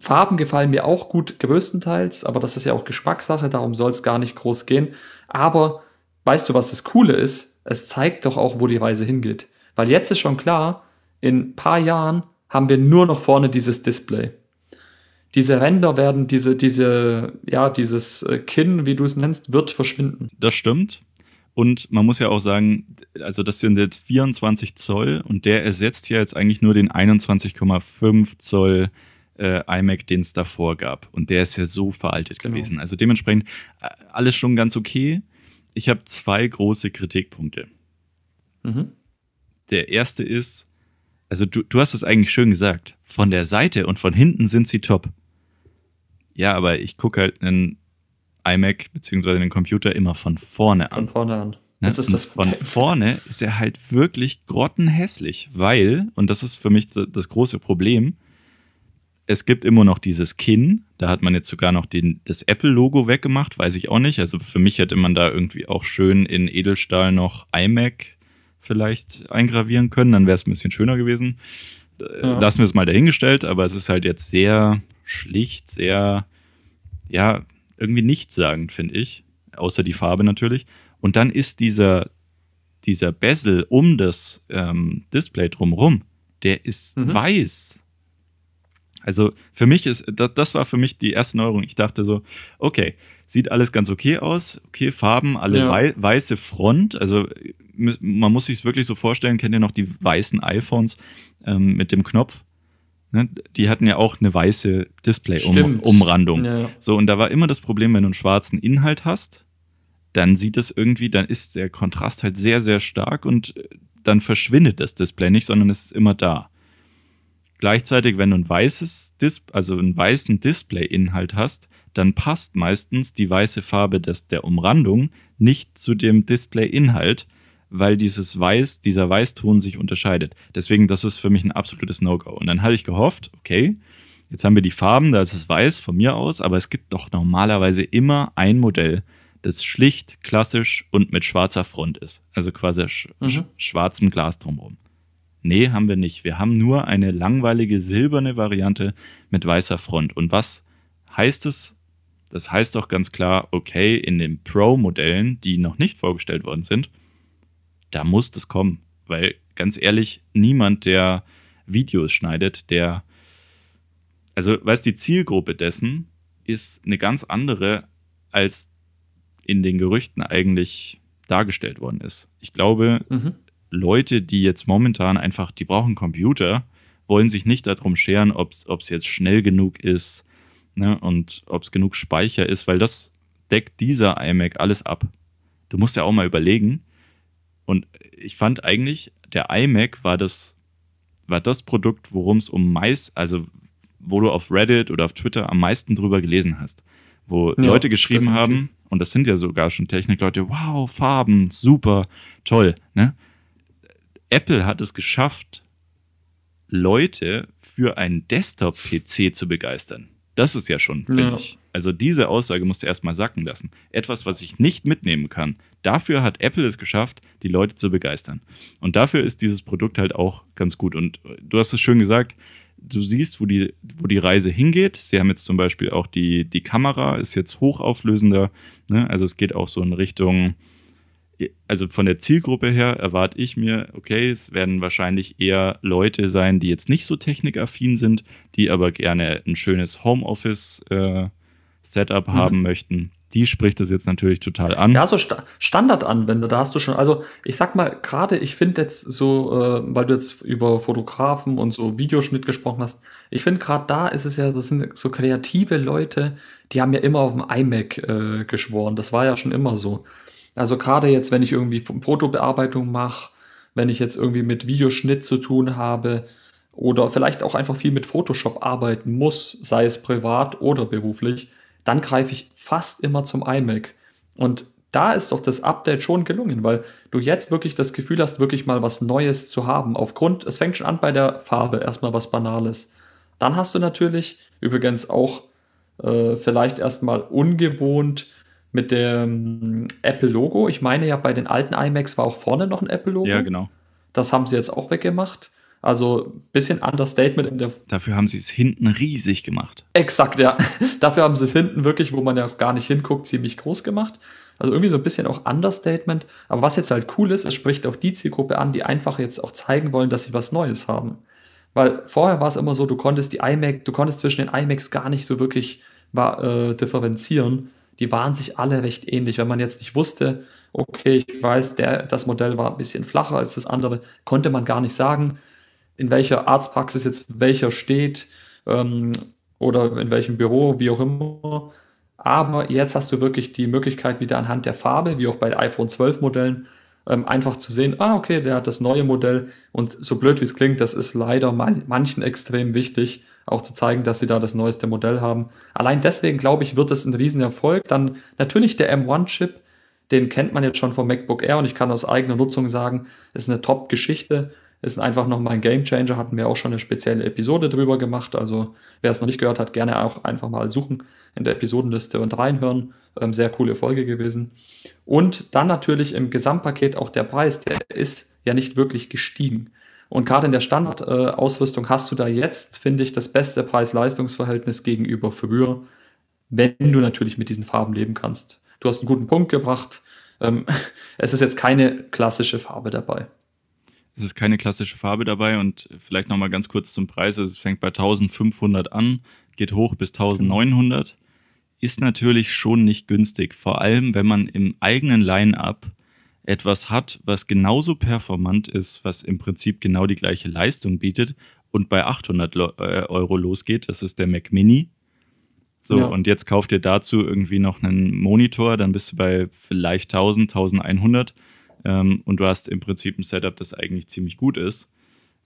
Farben gefallen mir auch gut größtenteils, aber das ist ja auch Geschmackssache, darum soll es gar nicht groß gehen. Aber weißt du, was das Coole ist? Es zeigt doch auch, wo die Reise hingeht. Weil jetzt ist schon klar, in ein paar Jahren haben wir nur noch vorne dieses Display. Diese Ränder werden, diese, diese, ja, dieses äh, Kinn, wie du es nennst, wird verschwinden. Das stimmt. Und man muss ja auch sagen, also das sind jetzt 24 Zoll und der ersetzt ja jetzt eigentlich nur den 21,5 Zoll äh, iMac, den es davor gab. Und der ist ja so veraltet genau. gewesen. Also dementsprechend äh, alles schon ganz okay. Ich habe zwei große Kritikpunkte. Mhm. Der erste ist, also du, du hast es eigentlich schön gesagt, von der Seite und von hinten sind sie top. Ja, aber ich gucke halt einen iMac bzw. den Computer immer von vorne an. Von vorne an. Ne? Das ist das von vorne ist er halt wirklich grottenhässlich, weil, und das ist für mich das große Problem, es gibt immer noch dieses Kinn. Da hat man jetzt sogar noch den, das Apple-Logo weggemacht, weiß ich auch nicht. Also für mich hätte man da irgendwie auch schön in Edelstahl noch iMac vielleicht eingravieren können. Dann wäre es ein bisschen schöner gewesen. Äh, ja. Lassen wir es mal dahingestellt, aber es ist halt jetzt sehr schlicht, sehr, ja, irgendwie nichtssagend, finde ich. Außer die Farbe natürlich. Und dann ist dieser, dieser Bezel um das ähm, Display drumherum, der ist mhm. weiß. Also für mich ist, das, das war für mich die erste Neuerung. Ich dachte so, okay, sieht alles ganz okay aus, okay, Farben, alle ja. wei weiße Front. Also man muss sich es wirklich so vorstellen, kennt ihr noch die weißen iPhones ähm, mit dem Knopf? Ne? Die hatten ja auch eine weiße Display-Umrandung. Ja. So, und da war immer das Problem, wenn du einen schwarzen Inhalt hast, dann sieht es irgendwie, dann ist der Kontrast halt sehr, sehr stark und dann verschwindet das Display nicht, sondern es ist immer da. Gleichzeitig, wenn du ein weißes Dis also einen weißen Display-Inhalt hast, dann passt meistens die weiße Farbe des, der Umrandung nicht zu dem Display-Inhalt, weil dieses Weiß, dieser Weißton sich unterscheidet. Deswegen, das ist für mich ein absolutes No-Go. Und dann hatte ich gehofft, okay, jetzt haben wir die Farben, da ist es weiß von mir aus, aber es gibt doch normalerweise immer ein Modell, das schlicht, klassisch und mit schwarzer Front ist. Also quasi sch mhm. schwarzem Glas drumherum. Nee, haben wir nicht. Wir haben nur eine langweilige silberne Variante mit weißer Front. Und was heißt es? Das heißt doch ganz klar, okay, in den Pro-Modellen, die noch nicht vorgestellt worden sind, da muss das kommen. Weil ganz ehrlich, niemand, der Videos schneidet, der, also weißt die Zielgruppe dessen ist eine ganz andere, als in den Gerüchten eigentlich dargestellt worden ist. Ich glaube, mhm. Leute, die jetzt momentan einfach, die brauchen Computer, wollen sich nicht darum scheren, ob es jetzt schnell genug ist ne, und ob es genug Speicher ist, weil das deckt dieser iMac alles ab. Du musst ja auch mal überlegen. Und ich fand eigentlich, der iMac war das, war das Produkt, worum es um meist, also wo du auf Reddit oder auf Twitter am meisten drüber gelesen hast. Wo ja, Leute geschrieben definitiv. haben, und das sind ja sogar schon Technikleute, wow, Farben, super, toll, ne? Apple hat es geschafft, Leute für einen Desktop-PC zu begeistern. Das ist ja schon, finde ja. ich. Also diese Aussage musst du erstmal sacken lassen. Etwas, was ich nicht mitnehmen kann. Dafür hat Apple es geschafft, die Leute zu begeistern. Und dafür ist dieses Produkt halt auch ganz gut. Und du hast es schön gesagt, du siehst, wo die, wo die Reise hingeht. Sie haben jetzt zum Beispiel auch die, die Kamera, ist jetzt hochauflösender. Ne? Also es geht auch so in Richtung also von der Zielgruppe her erwarte ich mir, okay, es werden wahrscheinlich eher Leute sein, die jetzt nicht so technikaffin sind, die aber gerne ein schönes Homeoffice-Setup äh, mhm. haben möchten. Die spricht das jetzt natürlich total an. Ja, so Sta Standardanwender, da hast du schon, also ich sag mal, gerade ich finde jetzt so, äh, weil du jetzt über Fotografen und so Videoschnitt gesprochen hast, ich finde gerade da ist es ja, das sind so kreative Leute, die haben ja immer auf dem iMac äh, geschworen. Das war ja schon immer so. Also gerade jetzt, wenn ich irgendwie Fotobearbeitung mache, wenn ich jetzt irgendwie mit Videoschnitt zu tun habe oder vielleicht auch einfach viel mit Photoshop arbeiten muss, sei es privat oder beruflich, dann greife ich fast immer zum iMac. Und da ist doch das Update schon gelungen, weil du jetzt wirklich das Gefühl hast, wirklich mal was Neues zu haben. Aufgrund, es fängt schon an bei der Farbe, erstmal was Banales. Dann hast du natürlich übrigens auch äh, vielleicht erstmal ungewohnt mit dem Apple-Logo. Ich meine ja, bei den alten iMacs war auch vorne noch ein Apple-Logo. Ja, genau. Das haben sie jetzt auch weggemacht. Also ein bisschen Understatement in der. Dafür haben sie es hinten riesig gemacht. Exakt, ja. Dafür haben sie es hinten wirklich, wo man ja auch gar nicht hinguckt, ziemlich groß gemacht. Also irgendwie so ein bisschen auch Understatement. Aber was jetzt halt cool ist, es spricht auch die Zielgruppe an, die einfach jetzt auch zeigen wollen, dass sie was Neues haben. Weil vorher war es immer so, du konntest die iMac, du konntest zwischen den iMacs gar nicht so wirklich war, äh, differenzieren die waren sich alle recht ähnlich. Wenn man jetzt nicht wusste, okay, ich weiß, der, das Modell war ein bisschen flacher als das andere, konnte man gar nicht sagen, in welcher Arztpraxis jetzt welcher steht ähm, oder in welchem Büro, wie auch immer. Aber jetzt hast du wirklich die Möglichkeit, wieder anhand der Farbe, wie auch bei iPhone 12 Modellen, ähm, einfach zu sehen, ah, okay, der hat das neue Modell und so blöd wie es klingt, das ist leider man manchen extrem wichtig, auch zu zeigen, dass sie da das neueste Modell haben. Allein deswegen, glaube ich, wird es ein Riesenerfolg. Dann natürlich der M1-Chip, den kennt man jetzt schon vom MacBook Air und ich kann aus eigener Nutzung sagen, ist eine Top-Geschichte, ist einfach nochmal ein Gamechanger, hatten wir auch schon eine spezielle Episode drüber gemacht. Also wer es noch nicht gehört hat, gerne auch einfach mal suchen in der Episodenliste und reinhören. Ähm, sehr coole Folge gewesen. Und dann natürlich im Gesamtpaket auch der Preis, der ist ja nicht wirklich gestiegen. Und gerade in der Standardausrüstung hast du da jetzt, finde ich, das beste Preis-Leistungs-Verhältnis gegenüber früher, wenn du natürlich mit diesen Farben leben kannst. Du hast einen guten Punkt gebracht. Ähm, es ist jetzt keine klassische Farbe dabei. Es ist keine klassische Farbe dabei und vielleicht nochmal ganz kurz zum Preis. Also es fängt bei 1500 an, geht hoch bis 1900. Ist natürlich schon nicht günstig, vor allem wenn man im eigenen Line-up etwas hat, was genauso performant ist, was im Prinzip genau die gleiche Leistung bietet und bei 800 äh, Euro losgeht, das ist der Mac Mini. So, ja. und jetzt kauft ihr dazu irgendwie noch einen Monitor, dann bist du bei vielleicht 1000, 1100 ähm, und du hast im Prinzip ein Setup, das eigentlich ziemlich gut ist.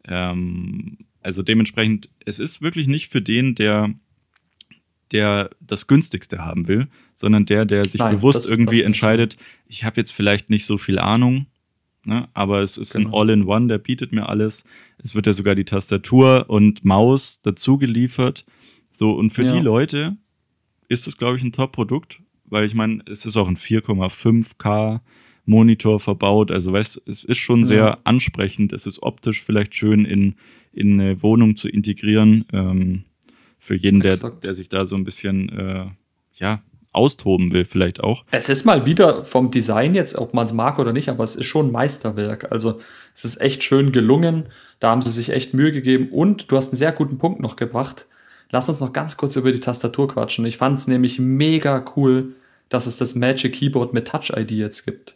Ähm, also dementsprechend, es ist wirklich nicht für den, der der das günstigste haben will, sondern der, der sich Nein, bewusst das, irgendwie das entscheidet, ich habe jetzt vielleicht nicht so viel Ahnung, ne, aber es ist genau. ein All-in-One, der bietet mir alles. Es wird ja sogar die Tastatur und Maus dazu geliefert. So, und für ja. die Leute ist das, glaube ich, ein Top-Produkt, weil ich meine, es ist auch ein 4,5K Monitor verbaut. Also weißt es ist schon ja. sehr ansprechend. Es ist optisch vielleicht schön in, in eine Wohnung zu integrieren. Ähm, für jeden, der, der sich da so ein bisschen äh, ja, austoben will, vielleicht auch. Es ist mal wieder vom Design jetzt, ob man es mag oder nicht, aber es ist schon ein Meisterwerk. Also es ist echt schön gelungen. Da haben sie sich echt Mühe gegeben und du hast einen sehr guten Punkt noch gebracht. Lass uns noch ganz kurz über die Tastatur quatschen. Ich fand es nämlich mega cool, dass es das Magic Keyboard mit Touch ID jetzt gibt.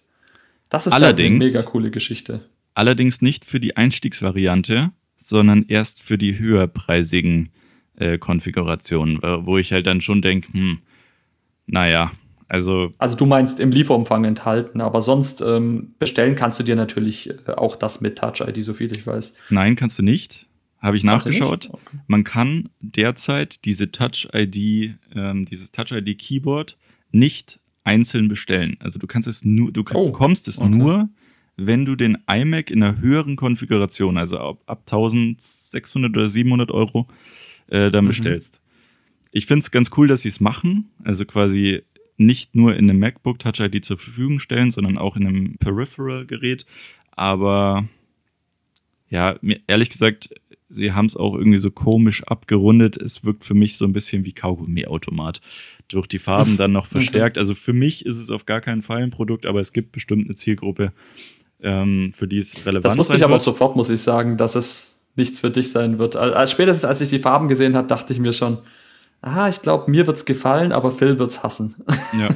Das ist allerdings, eine mega coole Geschichte. Allerdings nicht für die Einstiegsvariante, sondern erst für die höherpreisigen äh, Konfigurationen, wo ich halt dann schon denke, hm, naja, also. Also du meinst im Lieferumfang enthalten, aber sonst ähm, bestellen kannst du dir natürlich äh, auch das mit Touch ID, so viel ich weiß. Nein, kannst du nicht. Habe ich nachgeschaut. Okay. Man kann derzeit diese Touch ID, ähm, dieses Touch ID Keyboard nicht einzeln bestellen. Also du kannst es nur, du oh, bekommst es okay. nur, wenn du den iMac in einer höheren Konfiguration, also ab, ab 1600 oder 700 Euro, äh, dann mhm. bestellst. Ich finde es ganz cool, dass sie es machen. Also quasi nicht nur in einem MacBook Touch ID zur Verfügung stellen, sondern auch in einem Peripheral-Gerät. Aber ja, mir, ehrlich gesagt, sie haben es auch irgendwie so komisch abgerundet. Es wirkt für mich so ein bisschen wie Kaugummi-Automat. Durch die Farben dann noch verstärkt. Also für mich ist es auf gar keinen Fall ein Produkt, aber es gibt bestimmt eine Zielgruppe, ähm, für die es relevant ist. Das wusste ich aber sofort, muss ich sagen, dass es nichts für dich sein wird. Als, spätestens als ich die Farben gesehen habe, dachte ich mir schon, aha, ich glaube, mir wird es gefallen, aber Phil wird es hassen. Ja.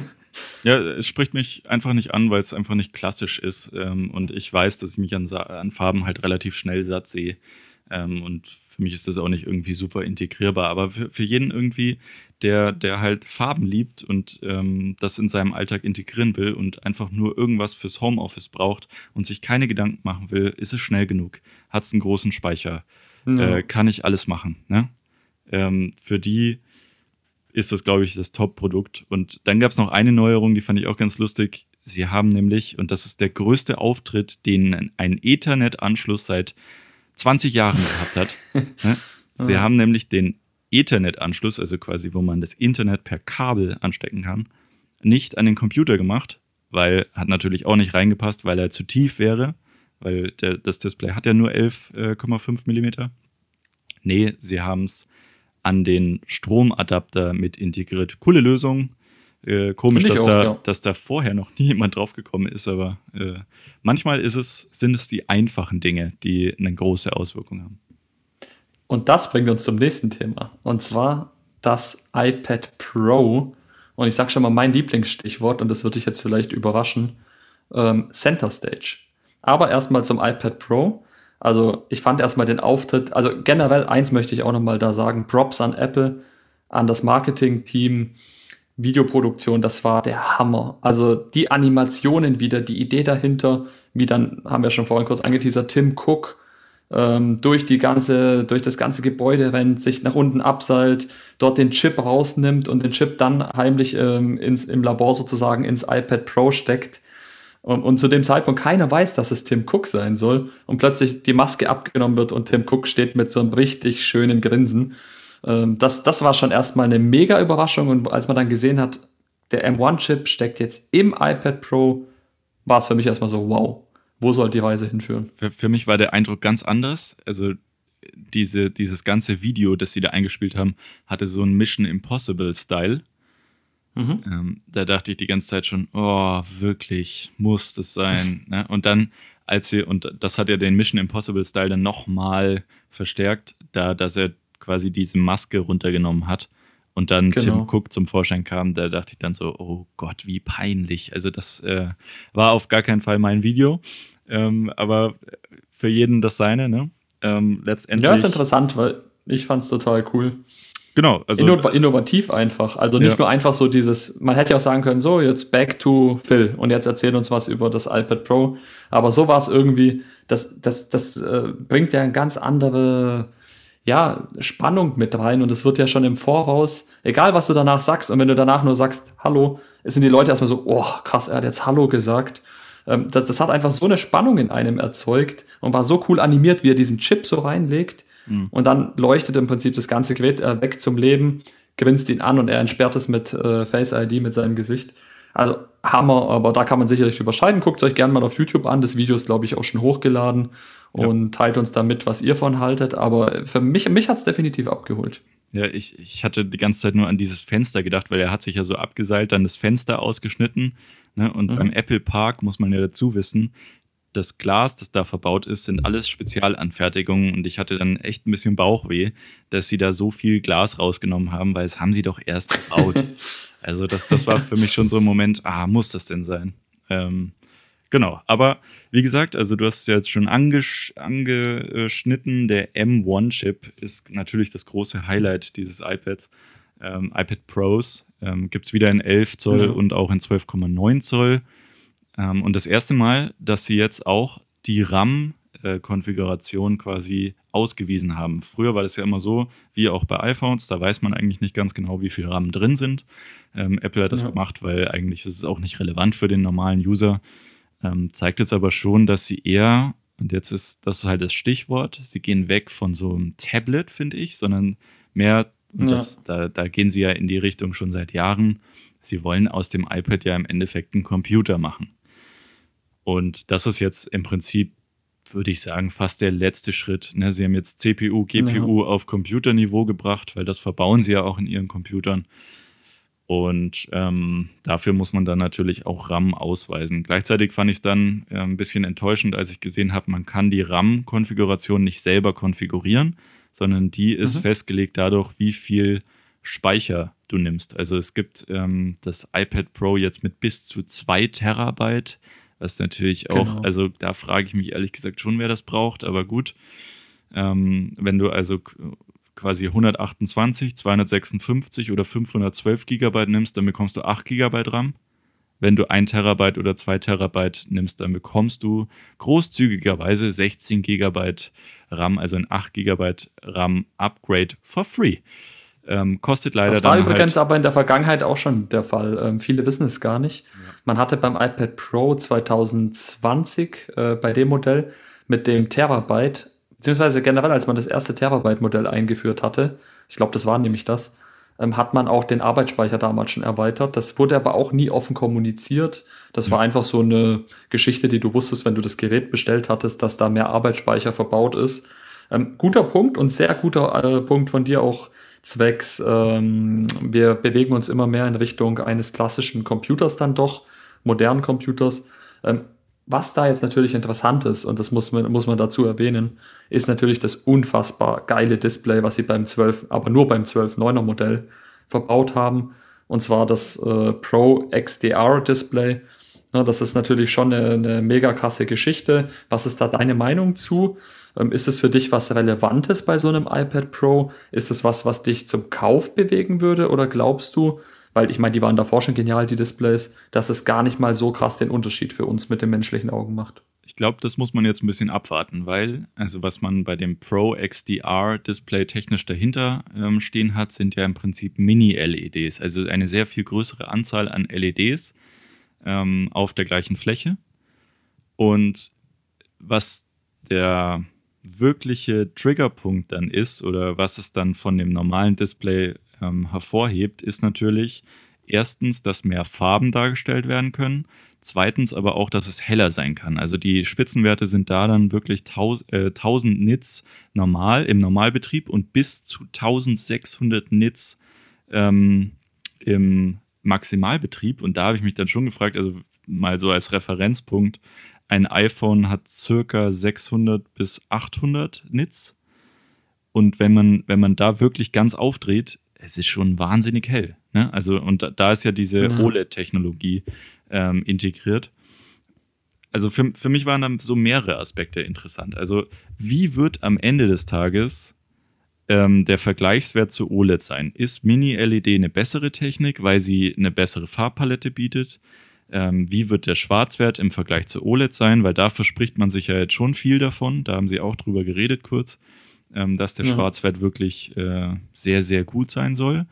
Ja, es spricht mich einfach nicht an, weil es einfach nicht klassisch ist. Ähm, und ich weiß, dass ich mich an, an Farben halt relativ schnell satt sehe. Ähm, und für mich ist das auch nicht irgendwie super integrierbar. Aber für, für jeden irgendwie, der, der halt Farben liebt und ähm, das in seinem Alltag integrieren will und einfach nur irgendwas fürs Homeoffice braucht und sich keine Gedanken machen will, ist es schnell genug. Hat es einen großen Speicher. Ja. Äh, kann ich alles machen. Ne? Ähm, für die ist das, glaube ich, das Top-Produkt. Und dann gab es noch eine Neuerung, die fand ich auch ganz lustig. Sie haben nämlich, und das ist der größte Auftritt, den ein Ethernet-Anschluss seit 20 Jahren gehabt hat. Ne? Sie haben nämlich den Ethernet-Anschluss, also quasi, wo man das Internet per Kabel anstecken kann, nicht an den Computer gemacht, weil hat natürlich auch nicht reingepasst, weil er zu tief wäre, weil der, das Display hat ja nur 11,5 äh, Millimeter. Nee, sie haben es an den Stromadapter mit integriert. Coole Lösung. Äh, komisch, dass, auch, da, ja. dass da vorher noch nie jemand drauf gekommen ist, aber äh, manchmal ist es, sind es die einfachen Dinge, die eine große Auswirkung haben. Und das bringt uns zum nächsten Thema. Und zwar das iPad Pro. Und ich sage schon mal mein Lieblingsstichwort, und das würde dich jetzt vielleicht überraschen: ähm, Center Stage. Aber erstmal zum iPad Pro. Also ich fand erstmal den Auftritt, also generell eins möchte ich auch nochmal da sagen, Props an Apple, an das Marketing-Team, Videoproduktion, das war der Hammer. Also die Animationen wieder, die Idee dahinter, wie dann haben wir schon vorhin kurz angeteasert, Tim Cook ähm, durch die ganze, durch das ganze Gebäude rennt, sich nach unten abseilt, dort den Chip rausnimmt und den Chip dann heimlich ähm, ins, im Labor sozusagen ins iPad Pro steckt. Und, zu dem Zeitpunkt keiner weiß, dass es Tim Cook sein soll. Und plötzlich die Maske abgenommen wird und Tim Cook steht mit so einem richtig schönen Grinsen. Ähm, das, das war schon erstmal eine mega Überraschung. Und als man dann gesehen hat, der M1-Chip steckt jetzt im iPad Pro, war es für mich erstmal so, wow, wo soll die Reise hinführen? Für, für mich war der Eindruck ganz anders. Also diese, dieses ganze Video, das sie da eingespielt haben, hatte so einen Mission Impossible-Style. Mhm. Ähm, da dachte ich die ganze Zeit schon, oh, wirklich, muss das sein. ne? Und dann, als sie, und das hat ja den Mission Impossible Style dann nochmal verstärkt, da, dass er quasi diese Maske runtergenommen hat und dann genau. Tim Cook zum Vorschein kam, da dachte ich dann so, oh Gott, wie peinlich. Also das äh, war auf gar keinen Fall mein Video, ähm, aber für jeden das seine, ne? Ähm, letztendlich. Ja, ist interessant, weil ich fand es total cool. Genau. Also, Inno innovativ einfach. Also nicht ja. nur einfach so dieses, man hätte ja auch sagen können, so, jetzt back to Phil und jetzt erzählen uns was über das iPad Pro. Aber so war es irgendwie, das, das, das äh, bringt ja eine ganz andere ja, Spannung mit rein und es wird ja schon im Voraus, egal was du danach sagst, und wenn du danach nur sagst, Hallo, sind die Leute erstmal so, oh, krass, er hat jetzt Hallo gesagt. Ähm, das, das hat einfach so eine Spannung in einem erzeugt und war so cool animiert, wie er diesen Chip so reinlegt Mhm. Und dann leuchtet im Prinzip das ganze Gerät äh, weg zum Leben, grinst ihn an und er entsperrt es mit äh, Face ID, mit seinem Gesicht. Also Hammer, aber da kann man sicherlich überschreiten. Guckt es euch gerne mal auf YouTube an. Das Video ist, glaube ich, auch schon hochgeladen und ja. teilt uns damit, was ihr von haltet. Aber für mich, mich hat es definitiv abgeholt. Ja, ich, ich hatte die ganze Zeit nur an dieses Fenster gedacht, weil er hat sich ja so abgeseilt, dann das Fenster ausgeschnitten. Ne? Und mhm. beim Apple Park muss man ja dazu wissen, das Glas, das da verbaut ist, sind alles Spezialanfertigungen und ich hatte dann echt ein bisschen Bauchweh, dass sie da so viel Glas rausgenommen haben, weil es haben sie doch erst gebaut. also das, das war für mich schon so ein Moment, ah, muss das denn sein? Ähm, genau, aber wie gesagt, also du hast es ja jetzt schon angesch angeschnitten, der M1-Chip ist natürlich das große Highlight dieses iPads, ähm, iPad Pros. Ähm, Gibt es wieder in 11 Zoll mhm. und auch in 12,9 Zoll. Ähm, und das erste Mal, dass sie jetzt auch die RAM-Konfiguration quasi ausgewiesen haben. Früher war das ja immer so, wie auch bei iPhones, da weiß man eigentlich nicht ganz genau, wie viel RAM drin sind. Ähm, Apple hat das ja. gemacht, weil eigentlich ist es auch nicht relevant für den normalen User. Ähm, zeigt jetzt aber schon, dass sie eher, und jetzt ist das ist halt das Stichwort, sie gehen weg von so einem Tablet, finde ich, sondern mehr, ja. das, da, da gehen sie ja in die Richtung schon seit Jahren. Sie wollen aus dem iPad ja im Endeffekt einen Computer machen. Und das ist jetzt im Prinzip, würde ich sagen, fast der letzte Schritt. Ne? Sie haben jetzt CPU, GPU ja. auf Computerniveau gebracht, weil das verbauen sie ja auch in ihren Computern. Und ähm, dafür muss man dann natürlich auch RAM ausweisen. Gleichzeitig fand ich es dann äh, ein bisschen enttäuschend, als ich gesehen habe, man kann die RAM-Konfiguration nicht selber konfigurieren, sondern die ist mhm. festgelegt dadurch, wie viel Speicher du nimmst. Also es gibt ähm, das iPad Pro jetzt mit bis zu 2 Terabyte was natürlich auch, genau. also da frage ich mich ehrlich gesagt schon, wer das braucht, aber gut. Ähm, wenn du also quasi 128, 256 oder 512 Gigabyte nimmst, dann bekommst du 8 Gigabyte RAM. Wenn du 1 Terabyte oder 2 Terabyte nimmst, dann bekommst du großzügigerweise 16 Gigabyte RAM, also ein 8 Gigabyte RAM Upgrade for free. Ähm, kostet leider Das war übrigens halt aber in der Vergangenheit auch schon der Fall. Ähm, viele wissen es gar nicht. Ja. Man hatte beim iPad Pro 2020 äh, bei dem Modell mit dem Terabyte, beziehungsweise generell, als man das erste Terabyte-Modell eingeführt hatte, ich glaube, das war nämlich das, ähm, hat man auch den Arbeitsspeicher damals schon erweitert. Das wurde aber auch nie offen kommuniziert. Das war einfach so eine Geschichte, die du wusstest, wenn du das Gerät bestellt hattest, dass da mehr Arbeitsspeicher verbaut ist. Ähm, guter Punkt und sehr guter äh, Punkt von dir auch zwecks, ähm, wir bewegen uns immer mehr in Richtung eines klassischen Computers dann doch, modernen Computers. Ähm, was da jetzt natürlich interessant ist, und das muss man, muss man dazu erwähnen, ist natürlich das unfassbar geile Display, was sie beim 12, aber nur beim 12.9er Modell verbaut haben. Und zwar das äh, Pro XDR Display. Ja, das ist natürlich schon eine, eine mega krasse Geschichte. Was ist da deine Meinung zu? Ähm, ist es für dich was Relevantes bei so einem iPad Pro? Ist es was, was dich zum Kauf bewegen würde? Oder glaubst du, weil ich meine, die waren davor schon genial, die Displays, dass es gar nicht mal so krass den Unterschied für uns mit den menschlichen Augen macht? Ich glaube, das muss man jetzt ein bisschen abwarten, weil, also was man bei dem Pro XDR Display technisch dahinter ähm, stehen hat, sind ja im Prinzip Mini-LEDs, also eine sehr viel größere Anzahl an LEDs ähm, auf der gleichen Fläche. Und was der wirkliche Triggerpunkt dann ist oder was es dann von dem normalen Display ähm, hervorhebt, ist natürlich erstens, dass mehr Farben dargestellt werden können. Zweitens aber auch, dass es heller sein kann. Also die Spitzenwerte sind da dann wirklich 1000, äh, 1000 Nits normal im Normalbetrieb und bis zu 1600 Nits ähm, im Maximalbetrieb. Und da habe ich mich dann schon gefragt, also mal so als Referenzpunkt, ein iPhone hat circa 600 bis 800 Nits. Und wenn man, wenn man da wirklich ganz aufdreht, es ist schon wahnsinnig hell. Ne? Also, und da ist ja diese mhm. OLED-Technologie ähm, integriert. Also für, für mich waren dann so mehrere Aspekte interessant. Also, wie wird am Ende des Tages ähm, der Vergleichswert zu OLED sein? Ist Mini-LED eine bessere Technik, weil sie eine bessere Farbpalette bietet? Ähm, wie wird der Schwarzwert im Vergleich zu OLED sein? Weil da verspricht man sich ja jetzt schon viel davon. Da haben sie auch drüber geredet kurz, ähm, dass der ja. Schwarzwert wirklich äh, sehr, sehr gut sein soll.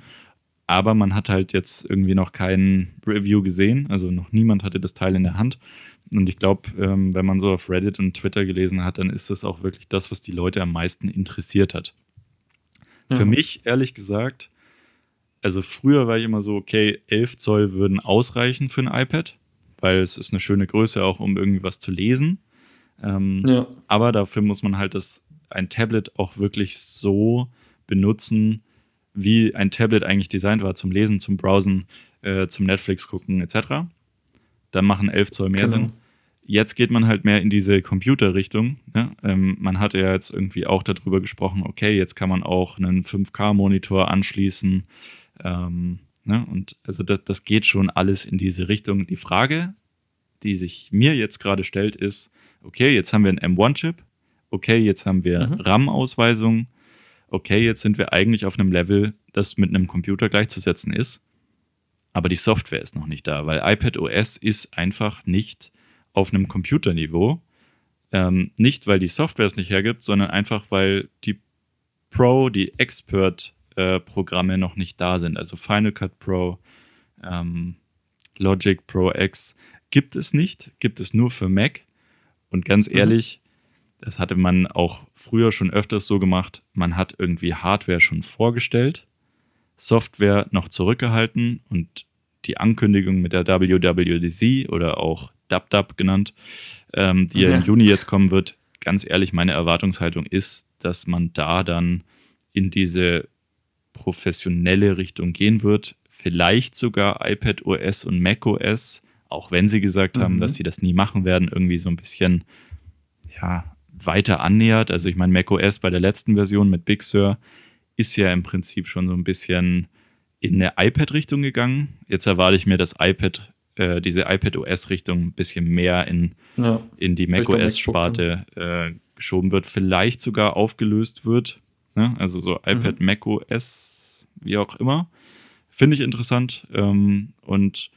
Aber man hat halt jetzt irgendwie noch kein Review gesehen. Also noch niemand hatte das Teil in der Hand. Und ich glaube, ähm, wenn man so auf Reddit und Twitter gelesen hat, dann ist das auch wirklich das, was die Leute am meisten interessiert hat. Ja. Für mich, ehrlich gesagt, also früher war ich immer so, okay, 11 Zoll würden ausreichen für ein iPad, weil es ist eine schöne Größe auch, um irgendwie was zu lesen. Ähm, ja. Aber dafür muss man halt das, ein Tablet auch wirklich so benutzen, wie ein Tablet eigentlich designt war zum Lesen, zum Browsen, äh, zum Netflix gucken etc. Da machen 11 Zoll mehr genau. Sinn. Jetzt geht man halt mehr in diese Computerrichtung. Ne? Ähm, man hatte ja jetzt irgendwie auch darüber gesprochen, okay, jetzt kann man auch einen 5K-Monitor anschließen. Ähm, ne? Und also das, das geht schon alles in diese Richtung. Die Frage, die sich mir jetzt gerade stellt, ist, okay, jetzt haben wir einen M1-Chip, okay, jetzt haben wir mhm. RAM-Ausweisung, okay, jetzt sind wir eigentlich auf einem Level, das mit einem Computer gleichzusetzen ist. Aber die Software ist noch nicht da, weil iPad OS ist einfach nicht auf einem Computerniveau. Ähm, nicht, weil die Software es nicht hergibt, sondern einfach, weil die Pro, die Expert-Programme äh, noch nicht da sind. Also Final Cut Pro, ähm, Logic Pro X gibt es nicht, gibt es nur für Mac. Und ganz mhm. ehrlich, das hatte man auch früher schon öfters so gemacht. Man hat irgendwie Hardware schon vorgestellt, Software noch zurückgehalten und die Ankündigung mit der WWDC oder auch DubDub genannt, ähm, die ja. im Juni jetzt kommen wird. Ganz ehrlich, meine Erwartungshaltung ist, dass man da dann in diese professionelle Richtung gehen wird. Vielleicht sogar iPad OS und Mac OS, auch wenn sie gesagt mhm. haben, dass sie das nie machen werden, irgendwie so ein bisschen ja, weiter annähert. Also ich meine, macOS bei der letzten Version mit Big Sur ist ja im Prinzip schon so ein bisschen in eine iPad-Richtung gegangen. Jetzt erwarte ich mir, dass iPad, äh, diese iPad-OS-Richtung ein bisschen mehr in, ja, in die macOS-Sparte äh, geschoben wird, vielleicht sogar aufgelöst wird. Ne? Also so iPad, mhm. macOS, wie auch immer. Finde ich interessant. Ähm, und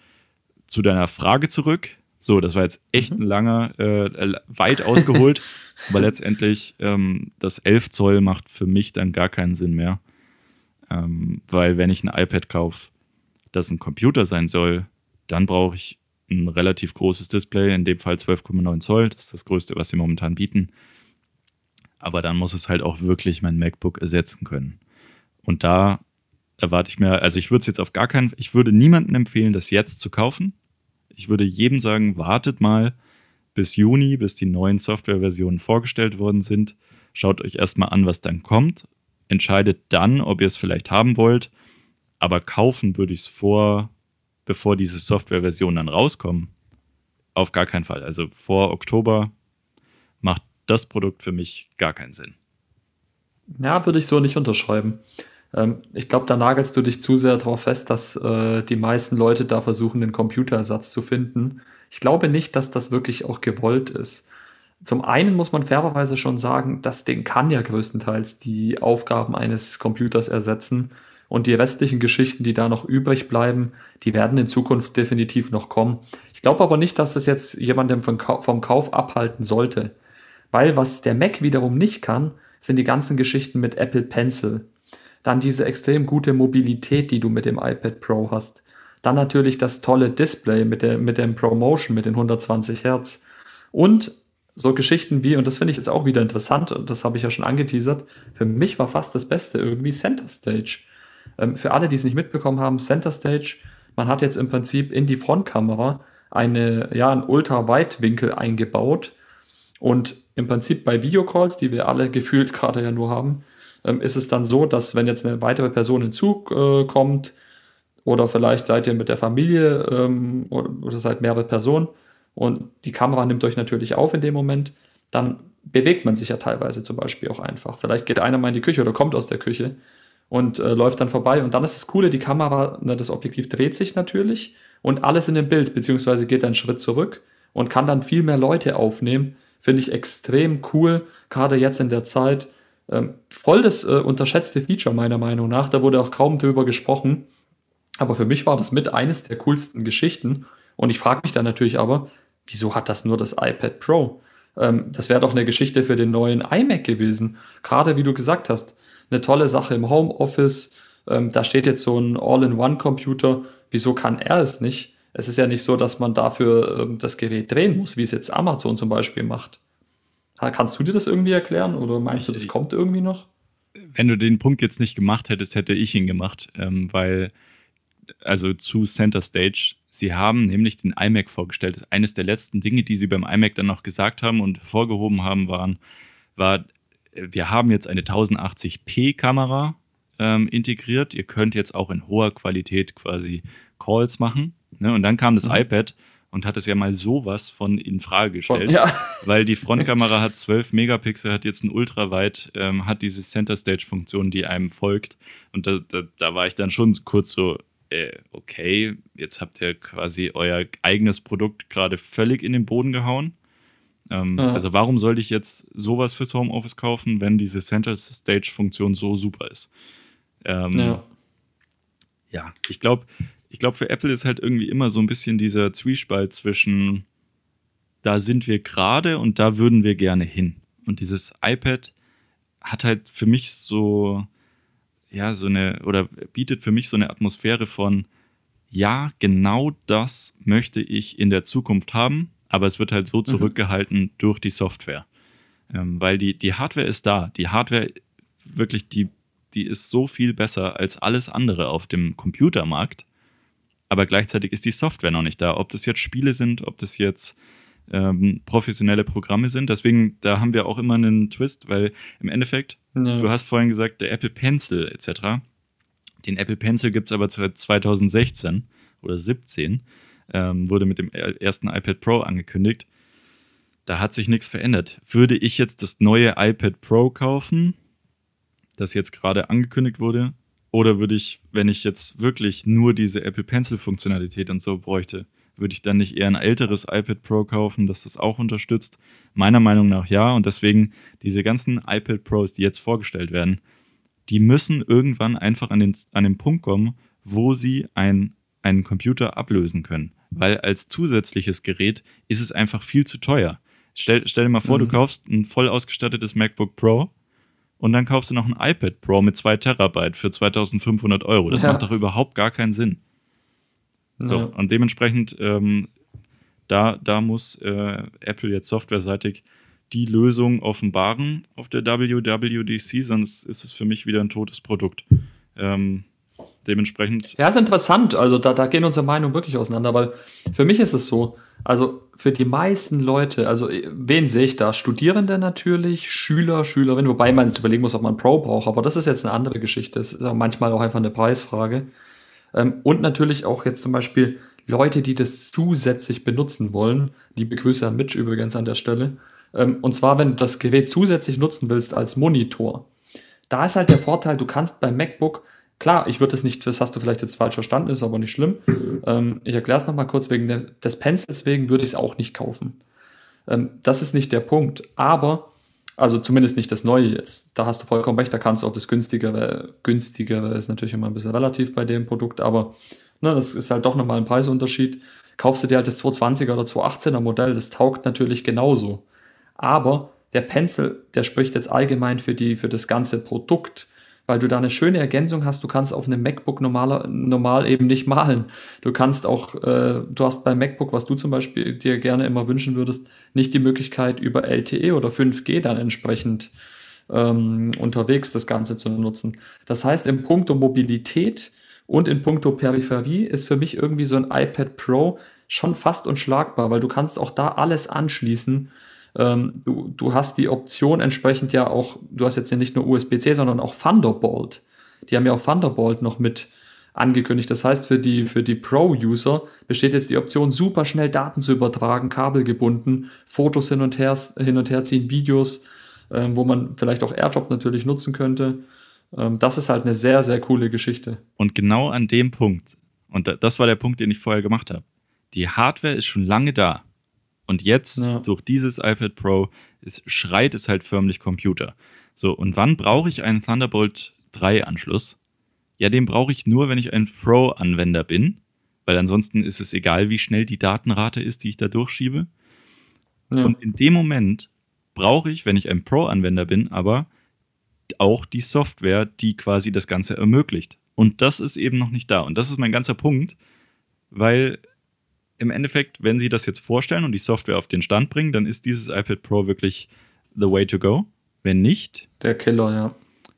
zu deiner Frage zurück. So, das war jetzt echt mhm. ein langer, äh, weit ausgeholt, aber letztendlich ähm, das 11 Zoll macht für mich dann gar keinen Sinn mehr. Ähm, weil wenn ich ein iPad kaufe, das ein Computer sein soll, dann brauche ich ein relativ großes Display, in dem Fall 12,9 Zoll, das ist das größte, was sie momentan bieten. Aber dann muss es halt auch wirklich mein MacBook ersetzen können. Und da erwarte ich mir, also ich würde es jetzt auf gar keinen, ich würde niemandem empfehlen, das jetzt zu kaufen, ich würde jedem sagen, wartet mal bis Juni, bis die neuen Softwareversionen vorgestellt worden sind. Schaut euch erstmal an, was dann kommt. Entscheidet dann, ob ihr es vielleicht haben wollt. Aber kaufen würde ich es vor, bevor diese Softwareversionen dann rauskommen. Auf gar keinen Fall. Also vor Oktober macht das Produkt für mich gar keinen Sinn. Ja, würde ich so nicht unterschreiben. Ähm, ich glaube, da nagelst du dich zu sehr darauf fest, dass äh, die meisten Leute da versuchen, den Computerersatz zu finden. Ich glaube nicht, dass das wirklich auch gewollt ist. Zum einen muss man fairerweise schon sagen, das Ding kann ja größtenteils die Aufgaben eines Computers ersetzen. Und die restlichen Geschichten, die da noch übrig bleiben, die werden in Zukunft definitiv noch kommen. Ich glaube aber nicht, dass es jetzt jemandem vom Kauf abhalten sollte. Weil was der Mac wiederum nicht kann, sind die ganzen Geschichten mit Apple Pencil. Dann diese extrem gute Mobilität, die du mit dem iPad Pro hast. Dann natürlich das tolle Display mit, der, mit dem ProMotion mit den 120 Hertz. Und so Geschichten wie, und das finde ich jetzt auch wieder interessant, und das habe ich ja schon angeteasert, für mich war fast das Beste irgendwie Center Stage. Ähm, für alle, die es nicht mitbekommen haben, Center Stage, man hat jetzt im Prinzip in die Frontkamera eine, ja, einen Ultra-Weitwinkel eingebaut. Und im Prinzip bei Videocalls, die wir alle gefühlt gerade ja nur haben, ähm, ist es dann so, dass wenn jetzt eine weitere Person hinzukommt, oder vielleicht seid ihr mit der Familie ähm, oder, oder seid mehrere Personen und die Kamera nimmt euch natürlich auf in dem Moment, dann bewegt man sich ja teilweise zum Beispiel auch einfach. Vielleicht geht einer mal in die Küche oder kommt aus der Küche und äh, läuft dann vorbei. Und dann ist das Coole, die Kamera, ne, das Objektiv dreht sich natürlich und alles in dem Bild, beziehungsweise geht einen Schritt zurück und kann dann viel mehr Leute aufnehmen. Finde ich extrem cool, gerade jetzt in der Zeit, ähm, voll das äh, unterschätzte Feature meiner Meinung nach. Da wurde auch kaum drüber gesprochen. Aber für mich war das mit eines der coolsten Geschichten. Und ich frage mich dann natürlich aber, wieso hat das nur das iPad Pro? Ähm, das wäre doch eine Geschichte für den neuen iMac gewesen. Gerade wie du gesagt hast, eine tolle Sache im Homeoffice. Ähm, da steht jetzt so ein All-in-One-Computer. Wieso kann er es nicht? Es ist ja nicht so, dass man dafür ähm, das Gerät drehen muss, wie es jetzt Amazon zum Beispiel macht. Kannst du dir das irgendwie erklären oder meinst ich, du, das kommt irgendwie noch? wenn du den Punkt jetzt nicht gemacht hättest, hätte ich ihn gemacht, ähm, weil, also zu Center Stage, sie haben nämlich den iMac vorgestellt. Eines der letzten Dinge, die sie beim iMac dann noch gesagt haben und vorgehoben haben, waren, war, wir haben jetzt eine 1080p-Kamera ähm, integriert. Ihr könnt jetzt auch in hoher Qualität quasi Calls machen. Ne? Und dann kam das mhm. iPad und hat es ja mal sowas von in Frage gestellt, ja. weil die Frontkamera hat 12 Megapixel, hat jetzt ein Ultraweit, ähm, hat diese Center Stage Funktion, die einem folgt und da, da, da war ich dann schon kurz so, äh, okay, jetzt habt ihr quasi euer eigenes Produkt gerade völlig in den Boden gehauen. Ähm, ja. Also warum sollte ich jetzt sowas fürs Homeoffice kaufen, wenn diese Center Stage Funktion so super ist? Ähm, ja. ja, ich glaube, ich glaube, für Apple ist halt irgendwie immer so ein bisschen dieser Zwiespalt zwischen, da sind wir gerade und da würden wir gerne hin. Und dieses iPad hat halt für mich so, ja, so eine, oder bietet für mich so eine Atmosphäre von, ja, genau das möchte ich in der Zukunft haben, aber es wird halt so mhm. zurückgehalten mhm. durch die Software. Ähm, weil die, die Hardware ist da. Die Hardware, wirklich, die, die ist so viel besser als alles andere auf dem Computermarkt aber gleichzeitig ist die Software noch nicht da. Ob das jetzt Spiele sind, ob das jetzt ähm, professionelle Programme sind. Deswegen, da haben wir auch immer einen Twist, weil im Endeffekt, ja. du hast vorhin gesagt, der Apple Pencil etc. Den Apple Pencil gibt es aber seit 2016 oder 17, ähm, wurde mit dem ersten iPad Pro angekündigt. Da hat sich nichts verändert. Würde ich jetzt das neue iPad Pro kaufen, das jetzt gerade angekündigt wurde, oder würde ich, wenn ich jetzt wirklich nur diese Apple Pencil-Funktionalität und so bräuchte, würde ich dann nicht eher ein älteres iPad Pro kaufen, das das auch unterstützt? Meiner Meinung nach ja. Und deswegen diese ganzen iPad Pros, die jetzt vorgestellt werden, die müssen irgendwann einfach an den, an den Punkt kommen, wo sie ein, einen Computer ablösen können. Weil als zusätzliches Gerät ist es einfach viel zu teuer. Stell, stell dir mal vor, mhm. du kaufst ein voll ausgestattetes MacBook Pro und dann kaufst du noch ein iPad Pro mit 2 Terabyte für 2500 Euro. Das ja. macht doch überhaupt gar keinen Sinn. So, ja. und dementsprechend, ähm, da, da muss äh, Apple jetzt softwareseitig die Lösung offenbaren auf der WWDC, sonst ist es für mich wieder ein totes Produkt. Ähm, dementsprechend. Ja, ist interessant. Also da, da gehen unsere Meinungen wirklich auseinander, weil für mich ist es so, also für die meisten Leute, also äh, wen sehe ich da? Studierende natürlich, Schüler, Schülerinnen, wobei man jetzt überlegen muss, ob man Pro braucht, aber das ist jetzt eine andere Geschichte. Das ist auch manchmal auch einfach eine Preisfrage. Ähm, und natürlich auch jetzt zum Beispiel Leute, die das zusätzlich benutzen wollen. Liebe Grüße an Mitch übrigens an der Stelle. Ähm, und zwar, wenn du das Gerät zusätzlich nutzen willst als Monitor. Da ist halt der Vorteil, du kannst beim MacBook Klar, ich würde es nicht, das hast du vielleicht jetzt falsch verstanden, ist aber nicht schlimm. Ähm, ich erkläre es nochmal kurz, wegen des Pencils wegen würde ich es auch nicht kaufen. Ähm, das ist nicht der Punkt. Aber, also zumindest nicht das Neue jetzt. Da hast du vollkommen recht, da kannst du auch das günstigere, günstigere ist natürlich immer ein bisschen relativ bei dem Produkt, aber ne, das ist halt doch nochmal ein Preisunterschied. Kaufst du dir halt das 220er oder 218er Modell, das taugt natürlich genauso. Aber der Pencil, der spricht jetzt allgemein für, die, für das ganze Produkt weil du da eine schöne Ergänzung hast. Du kannst auf einem MacBook normaler, normal eben nicht malen. Du kannst auch, äh, du hast beim MacBook, was du zum Beispiel dir gerne immer wünschen würdest, nicht die Möglichkeit über LTE oder 5G dann entsprechend ähm, unterwegs das Ganze zu nutzen. Das heißt, im Punkto Mobilität und in puncto Peripherie ist für mich irgendwie so ein iPad Pro schon fast unschlagbar, weil du kannst auch da alles anschließen ähm, du, du hast die Option entsprechend ja auch, du hast jetzt ja nicht nur USB-C, sondern auch Thunderbolt. Die haben ja auch Thunderbolt noch mit angekündigt. Das heißt, für die, für die Pro-User besteht jetzt die Option, super schnell Daten zu übertragen, kabelgebunden, Fotos hin und her, hin und her ziehen, Videos, ähm, wo man vielleicht auch AirDrop natürlich nutzen könnte. Ähm, das ist halt eine sehr, sehr coole Geschichte. Und genau an dem Punkt, und das war der Punkt, den ich vorher gemacht habe, die Hardware ist schon lange da. Und jetzt, ja. durch dieses iPad Pro, ist, schreit es halt förmlich Computer. So, und wann brauche ich einen Thunderbolt 3 Anschluss? Ja, den brauche ich nur, wenn ich ein Pro-Anwender bin, weil ansonsten ist es egal, wie schnell die Datenrate ist, die ich da durchschiebe. Ja. Und in dem Moment brauche ich, wenn ich ein Pro-Anwender bin, aber auch die Software, die quasi das Ganze ermöglicht. Und das ist eben noch nicht da. Und das ist mein ganzer Punkt, weil im Endeffekt, wenn sie das jetzt vorstellen und die Software auf den Stand bringen, dann ist dieses iPad Pro wirklich the way to go. Wenn nicht, der Killer, ja.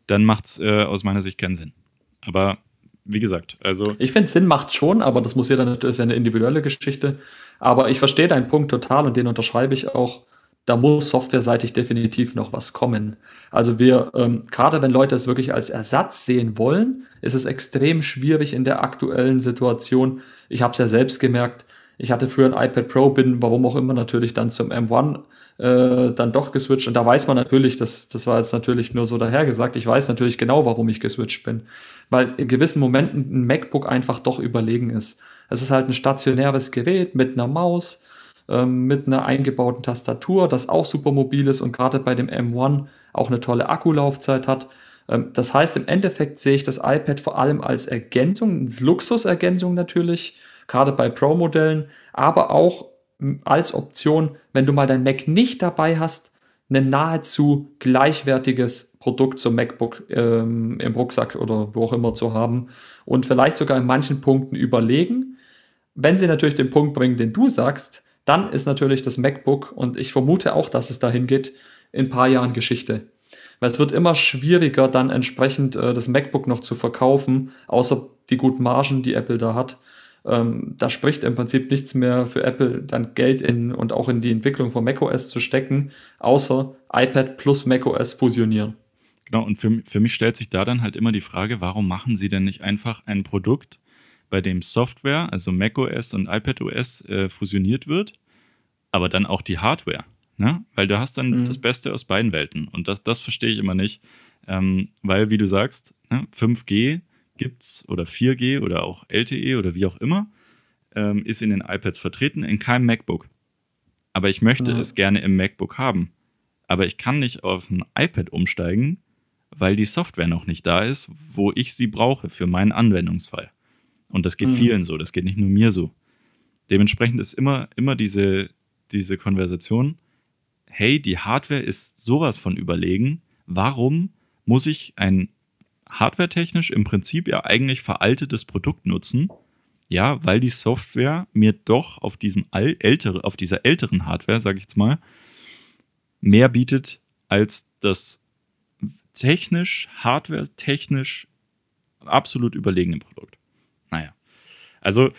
dann macht es äh, aus meiner Sicht keinen Sinn. Aber wie gesagt, also. Ich finde, Sinn macht schon, aber das muss jeder, das ist ja eine individuelle Geschichte. Aber ich verstehe deinen Punkt total und den unterschreibe ich auch. Da muss softwareseitig definitiv noch was kommen. Also wir, ähm, gerade wenn Leute es wirklich als Ersatz sehen wollen, ist es extrem schwierig in der aktuellen Situation. Ich habe es ja selbst gemerkt. Ich hatte früher ein iPad Pro, bin warum auch immer natürlich dann zum M1 äh, dann doch geswitcht. Und da weiß man natürlich, das, das war jetzt natürlich nur so dahergesagt, ich weiß natürlich genau, warum ich geswitcht bin. Weil in gewissen Momenten ein MacBook einfach doch überlegen ist. Es ist halt ein stationäres Gerät mit einer Maus, ähm, mit einer eingebauten Tastatur, das auch super mobil ist und gerade bei dem M1 auch eine tolle Akkulaufzeit hat. Ähm, das heißt, im Endeffekt sehe ich das iPad vor allem als Ergänzung, als Luxusergänzung natürlich, gerade bei Pro-Modellen, aber auch als Option, wenn du mal dein Mac nicht dabei hast, ein nahezu gleichwertiges Produkt zum MacBook ähm, im Rucksack oder wo auch immer zu haben und vielleicht sogar in manchen Punkten überlegen. Wenn sie natürlich den Punkt bringen, den du sagst, dann ist natürlich das MacBook und ich vermute auch, dass es dahin geht, in ein paar Jahren Geschichte. Weil es wird immer schwieriger, dann entsprechend äh, das MacBook noch zu verkaufen, außer die guten Margen, die Apple da hat. Ähm, da spricht im Prinzip nichts mehr für Apple, dann Geld in und auch in die Entwicklung von macOS zu stecken, außer iPad plus macOS fusionieren. Genau, und für, für mich stellt sich da dann halt immer die Frage, warum machen sie denn nicht einfach ein Produkt, bei dem Software, also macOS und iPadOS, äh, fusioniert wird, aber dann auch die Hardware? Ne? Weil du hast dann mhm. das Beste aus beiden Welten. Und das, das verstehe ich immer nicht. Ähm, weil, wie du sagst, ne, 5G gibt's oder 4G oder auch LTE oder wie auch immer, ähm, ist in den iPads vertreten, in keinem MacBook. Aber ich möchte ja. es gerne im MacBook haben. Aber ich kann nicht auf ein iPad umsteigen, weil die Software noch nicht da ist, wo ich sie brauche für meinen Anwendungsfall. Und das geht mhm. vielen so, das geht nicht nur mir so. Dementsprechend ist immer, immer diese, diese Konversation, hey, die Hardware ist sowas von überlegen, warum muss ich ein hardwaretechnisch im Prinzip ja eigentlich veraltetes Produkt nutzen. Ja, weil die Software mir doch auf diesem ältere, auf dieser älteren Hardware, sage ich jetzt mal, mehr bietet als das technisch, hardware-technisch absolut überlegene Produkt. Naja. Also.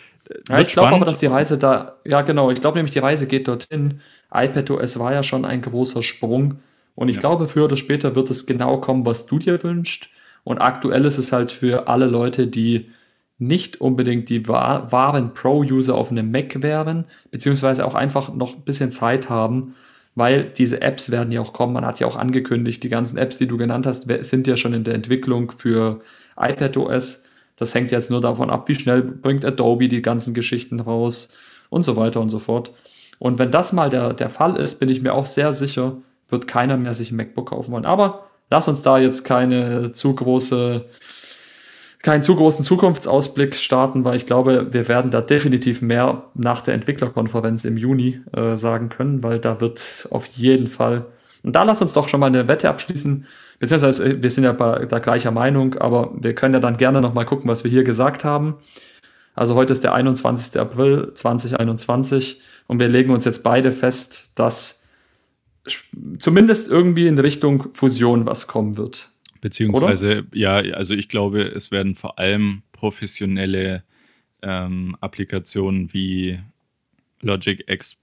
Ja, ich glaube aber, dass die Reise da, ja genau, ich glaube nämlich, die Reise geht dorthin. iPadOS war ja schon ein großer Sprung. Und ich ja. glaube, früher oder später wird es genau kommen, was du dir wünschst. Und aktuell ist es halt für alle Leute, die nicht unbedingt die wahren Pro-User auf einem Mac wären, beziehungsweise auch einfach noch ein bisschen Zeit haben, weil diese Apps werden ja auch kommen. Man hat ja auch angekündigt, die ganzen Apps, die du genannt hast, sind ja schon in der Entwicklung für iPadOS. Das hängt jetzt nur davon ab, wie schnell bringt Adobe die ganzen Geschichten raus und so weiter und so fort. Und wenn das mal der, der Fall ist, bin ich mir auch sehr sicher, wird keiner mehr sich ein MacBook kaufen wollen. Aber lass uns da jetzt keine zu große, keinen zu großen Zukunftsausblick starten, weil ich glaube, wir werden da definitiv mehr nach der Entwicklerkonferenz im Juni äh, sagen können, weil da wird auf jeden Fall, und da lass uns doch schon mal eine Wette abschließen, beziehungsweise äh, wir sind ja bei der gleicher Meinung, aber wir können ja dann gerne noch mal gucken, was wir hier gesagt haben. Also heute ist der 21. April 2021 und wir legen uns jetzt beide fest, dass zumindest irgendwie in Richtung Fusion was kommen wird. Beziehungsweise, Oder? ja, also ich glaube, es werden vor allem professionelle ähm, Applikationen wie Logic X,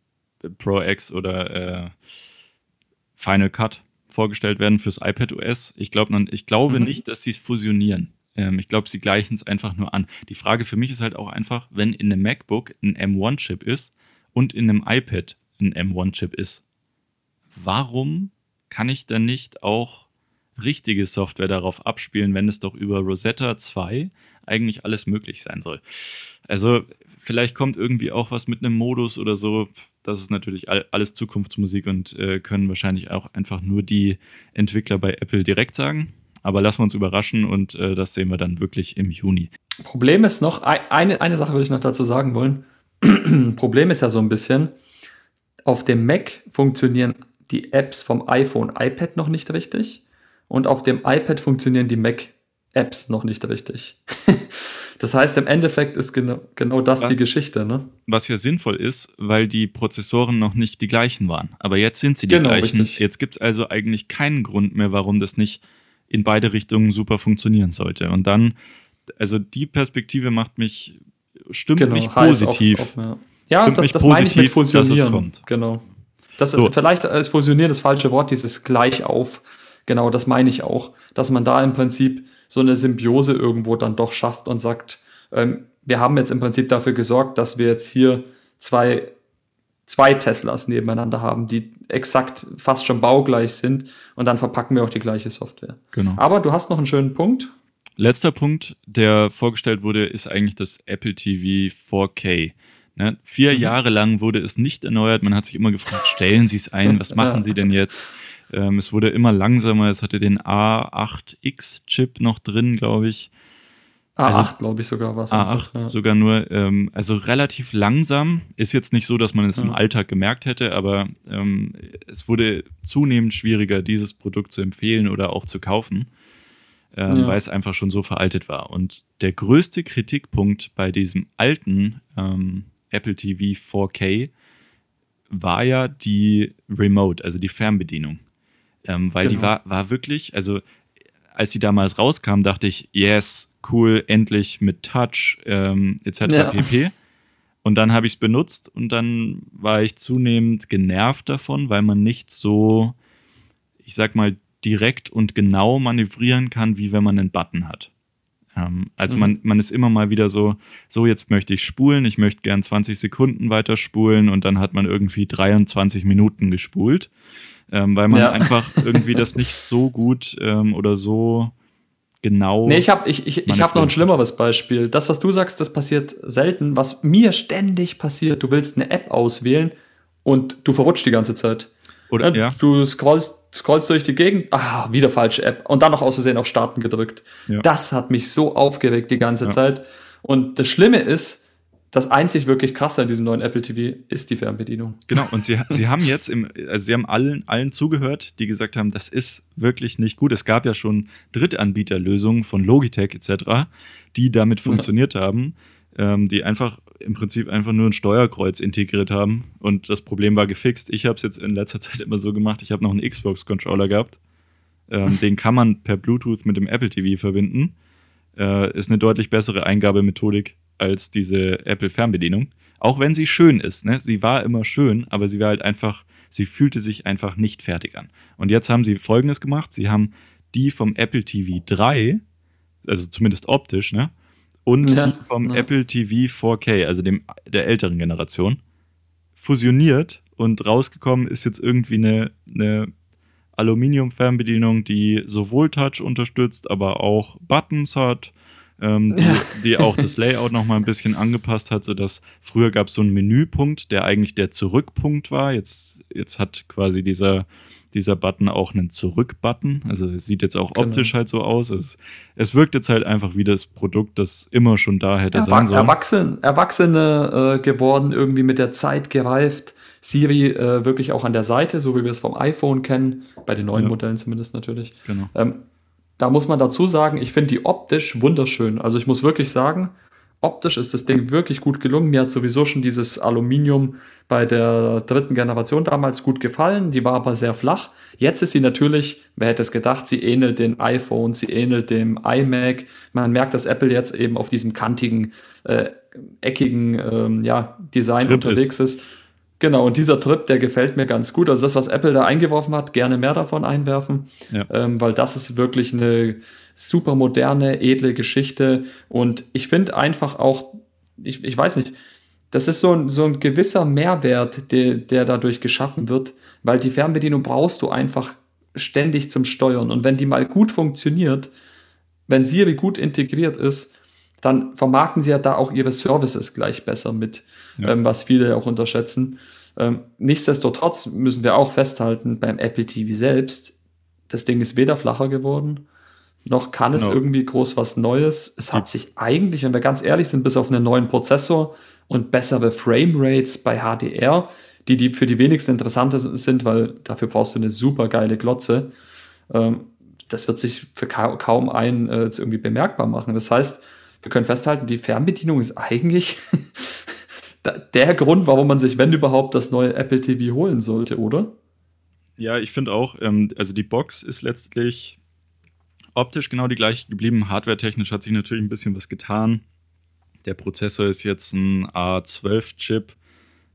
Pro X oder äh, Final Cut vorgestellt werden fürs iPad OS. Ich, glaub, ich glaube mhm. nicht, dass sie es fusionieren. Ähm, ich glaube, sie gleichen es einfach nur an. Die Frage für mich ist halt auch einfach, wenn in einem MacBook ein M1-Chip ist und in einem iPad ein M1-Chip ist, warum kann ich dann nicht auch richtige Software darauf abspielen, wenn es doch über Rosetta 2 eigentlich alles möglich sein soll? Also vielleicht kommt irgendwie auch was mit einem Modus oder so. Das ist natürlich alles Zukunftsmusik und äh, können wahrscheinlich auch einfach nur die Entwickler bei Apple direkt sagen. Aber lassen wir uns überraschen und äh, das sehen wir dann wirklich im Juni. Problem ist noch, eine, eine Sache würde ich noch dazu sagen wollen. Problem ist ja so ein bisschen, auf dem Mac funktionieren die Apps vom iPhone, iPad noch nicht richtig und auf dem iPad funktionieren die Mac-Apps noch nicht richtig. das heißt, im Endeffekt ist genau, genau das was, die Geschichte. Ne? Was ja sinnvoll ist, weil die Prozessoren noch nicht die gleichen waren. Aber jetzt sind sie die genau, gleichen. Richtig. Jetzt gibt es also eigentlich keinen Grund mehr, warum das nicht in beide Richtungen super funktionieren sollte. Und dann, also die Perspektive macht mich, stimmt genau, mich positiv. Auf, auf, ja, ja das, das meine ich mit Fusionieren. Genau. Das, so. Vielleicht ist Fusionieren das falsche Wort, dieses gleich auf. Genau, das meine ich auch. Dass man da im Prinzip so eine Symbiose irgendwo dann doch schafft und sagt, ähm, wir haben jetzt im Prinzip dafür gesorgt, dass wir jetzt hier zwei, zwei Teslas nebeneinander haben, die exakt fast schon baugleich sind und dann verpacken wir auch die gleiche Software. Genau. Aber du hast noch einen schönen Punkt. Letzter Punkt, der vorgestellt wurde, ist eigentlich das Apple TV 4K. Ne? Vier mhm. Jahre lang wurde es nicht erneuert. Man hat sich immer gefragt, stellen Sie es ein, was machen Sie denn jetzt? Ähm, es wurde immer langsamer. Es hatte den A8X-Chip noch drin, glaube ich. A8, also, glaube ich, sogar was. A8 ja. sogar nur. Ähm, also relativ langsam. Ist jetzt nicht so, dass man es ja. im Alltag gemerkt hätte, aber ähm, es wurde zunehmend schwieriger, dieses Produkt zu empfehlen oder auch zu kaufen, ähm, ja. weil es einfach schon so veraltet war. Und der größte Kritikpunkt bei diesem alten ähm, Apple TV 4K war ja die Remote, also die Fernbedienung. Ähm, weil genau. die war, war wirklich, also als die damals rauskam, dachte ich, yes, cool, endlich mit Touch ähm, etc. Ja. pp. Und dann habe ich es benutzt und dann war ich zunehmend genervt davon, weil man nicht so, ich sag mal, direkt und genau manövrieren kann, wie wenn man einen Button hat. Ähm, also mhm. man, man ist immer mal wieder so, so jetzt möchte ich spulen, ich möchte gern 20 Sekunden weiter spulen und dann hat man irgendwie 23 Minuten gespult ähm, weil man ja. einfach irgendwie das nicht so gut ähm, oder so genau. Nee, ich habe ich, ich, ich hab noch ein schlimmeres Beispiel. Das, was du sagst, das passiert selten. Was mir ständig passiert, du willst eine App auswählen und du verrutscht die ganze Zeit. Oder, ja. Du scrollst, scrollst durch die Gegend, ah, wieder falsche App. Und dann noch auszusehen auf Starten gedrückt. Ja. Das hat mich so aufgeregt die ganze ja. Zeit. Und das Schlimme ist, das einzig wirklich krasse an diesem neuen Apple TV ist die Fernbedienung. Genau, und sie, sie haben jetzt, im, also sie haben allen, allen zugehört, die gesagt haben, das ist wirklich nicht gut. Es gab ja schon Drittanbieterlösungen von Logitech etc., die damit funktioniert ja. haben, ähm, die einfach im Prinzip einfach nur ein Steuerkreuz integriert haben und das Problem war gefixt. Ich habe es jetzt in letzter Zeit immer so gemacht, ich habe noch einen Xbox-Controller gehabt. Ähm, den kann man per Bluetooth mit dem Apple TV verbinden. Äh, ist eine deutlich bessere Eingabemethodik als diese Apple-Fernbedienung. Auch wenn sie schön ist, ne? Sie war immer schön, aber sie war halt einfach, sie fühlte sich einfach nicht fertig an. Und jetzt haben sie folgendes gemacht: Sie haben die vom Apple TV 3, also zumindest optisch, ne? Und ja, die vom ja. Apple TV 4K, also dem der älteren Generation, fusioniert und rausgekommen ist jetzt irgendwie eine, eine Aluminium-Fernbedienung, die sowohl Touch unterstützt, aber auch Buttons hat ähm, die, ja. die, auch das Layout noch mal ein bisschen angepasst hat, sodass früher gab es so einen Menüpunkt, der eigentlich der Zurückpunkt war. Jetzt, jetzt hat quasi dieser, dieser Button auch einen Zurück-Button. Also es sieht jetzt auch genau. optisch halt so aus. Es, es wirkt jetzt halt einfach wie das Produkt, das immer schon da hätte Erwach sein sollen. Erwachsene, Erwachsene äh, geworden, irgendwie mit der Zeit gereift. Siri äh, wirklich auch an der Seite, so wie wir es vom iPhone kennen, bei den neuen ja. Modellen zumindest natürlich. Genau. Ähm, da muss man dazu sagen, ich finde die optisch wunderschön. Also ich muss wirklich sagen, optisch ist das Ding wirklich gut gelungen. Mir hat sowieso schon dieses Aluminium bei der dritten Generation damals gut gefallen. Die war aber sehr flach. Jetzt ist sie natürlich, wer hätte es gedacht, sie ähnelt den iPhone, sie ähnelt dem iMac. Man merkt, dass Apple jetzt eben auf diesem kantigen, äh, eckigen ähm, ja, Design Trip unterwegs ist. ist. Genau, und dieser Trip, der gefällt mir ganz gut. Also das, was Apple da eingeworfen hat, gerne mehr davon einwerfen, ja. ähm, weil das ist wirklich eine super moderne, edle Geschichte. Und ich finde einfach auch, ich, ich weiß nicht, das ist so ein, so ein gewisser Mehrwert, der, der dadurch geschaffen wird, weil die Fernbedienung brauchst du einfach ständig zum Steuern. Und wenn die mal gut funktioniert, wenn Siri gut integriert ist, dann vermarkten sie ja da auch ihre Services gleich besser mit, ja. ähm, was viele auch unterschätzen. Ähm, nichtsdestotrotz müssen wir auch festhalten, beim Apple TV selbst, das Ding ist weder flacher geworden, noch kann genau. es irgendwie groß was Neues. Es hat sich eigentlich, wenn wir ganz ehrlich sind, bis auf einen neuen Prozessor und bessere Framerates bei HDR, die, die für die wenigsten interessant sind, weil dafür brauchst du eine super geile Glotze. Ähm, das wird sich für kaum einen äh, irgendwie bemerkbar machen. Das heißt, wir können festhalten, die Fernbedienung ist eigentlich der Grund, warum man sich, wenn überhaupt, das neue Apple TV holen sollte, oder? Ja, ich finde auch, ähm, also die Box ist letztlich optisch genau die gleiche geblieben. Hardware-technisch hat sich natürlich ein bisschen was getan. Der Prozessor ist jetzt ein A12-Chip.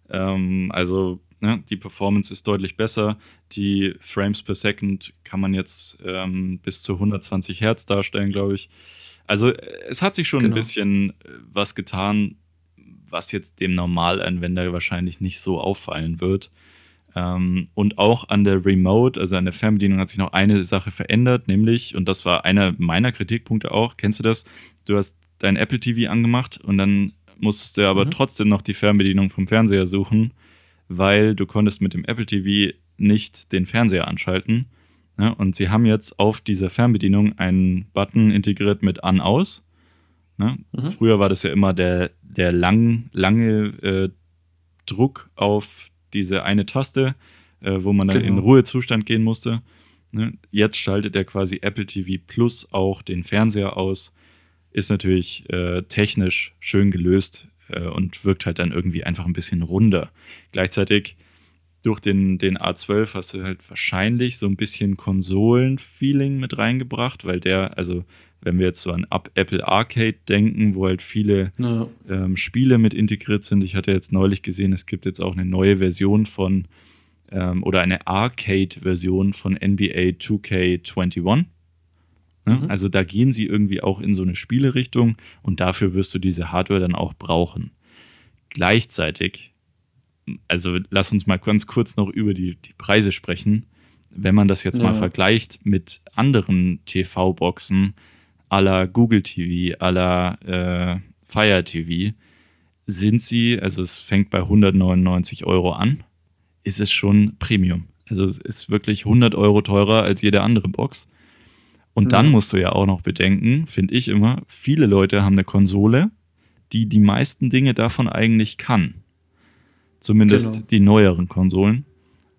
Ähm, also ne, die Performance ist deutlich besser. Die Frames per Second kann man jetzt ähm, bis zu 120 Hertz darstellen, glaube ich. Also es hat sich schon genau. ein bisschen äh, was getan, was jetzt dem Normalanwender wahrscheinlich nicht so auffallen wird. Ähm, und auch an der Remote, also an der Fernbedienung, hat sich noch eine Sache verändert, nämlich, und das war einer meiner Kritikpunkte auch, kennst du das? Du hast dein Apple TV angemacht und dann musstest du aber mhm. trotzdem noch die Fernbedienung vom Fernseher suchen, weil du konntest mit dem Apple TV nicht den Fernseher anschalten. Ja, ne? und sie haben jetzt auf dieser Fernbedienung einen Button integriert mit An-Aus. Ne? Mhm. Früher war das ja immer der, der lang, lange äh, Druck auf diese eine Taste, äh, wo man dann genau. in Ruhezustand gehen musste. Ne? Jetzt schaltet er quasi Apple TV Plus auch den Fernseher aus. Ist natürlich äh, technisch schön gelöst äh, und wirkt halt dann irgendwie einfach ein bisschen runder. Gleichzeitig durch den, den A12 hast du halt wahrscheinlich so ein bisschen Konsolen-Feeling mit reingebracht, weil der, also wenn wir jetzt so an Apple Arcade denken, wo halt viele ja. ähm, Spiele mit integriert sind. Ich hatte jetzt neulich gesehen, es gibt jetzt auch eine neue Version von ähm, oder eine Arcade-Version von NBA 2K21. Ne? Mhm. Also da gehen sie irgendwie auch in so eine Spielerichtung und dafür wirst du diese Hardware dann auch brauchen. Gleichzeitig, also lass uns mal ganz kurz noch über die, die Preise sprechen. Wenn man das jetzt ja. mal vergleicht mit anderen TV-Boxen, aller Google TV, aller äh, Fire TV, sind sie, also es fängt bei 199 Euro an, ist es schon Premium. Also es ist wirklich 100 Euro teurer als jede andere Box. Und dann musst du ja auch noch bedenken, finde ich immer, viele Leute haben eine Konsole, die die meisten Dinge davon eigentlich kann. Zumindest genau. die neueren Konsolen.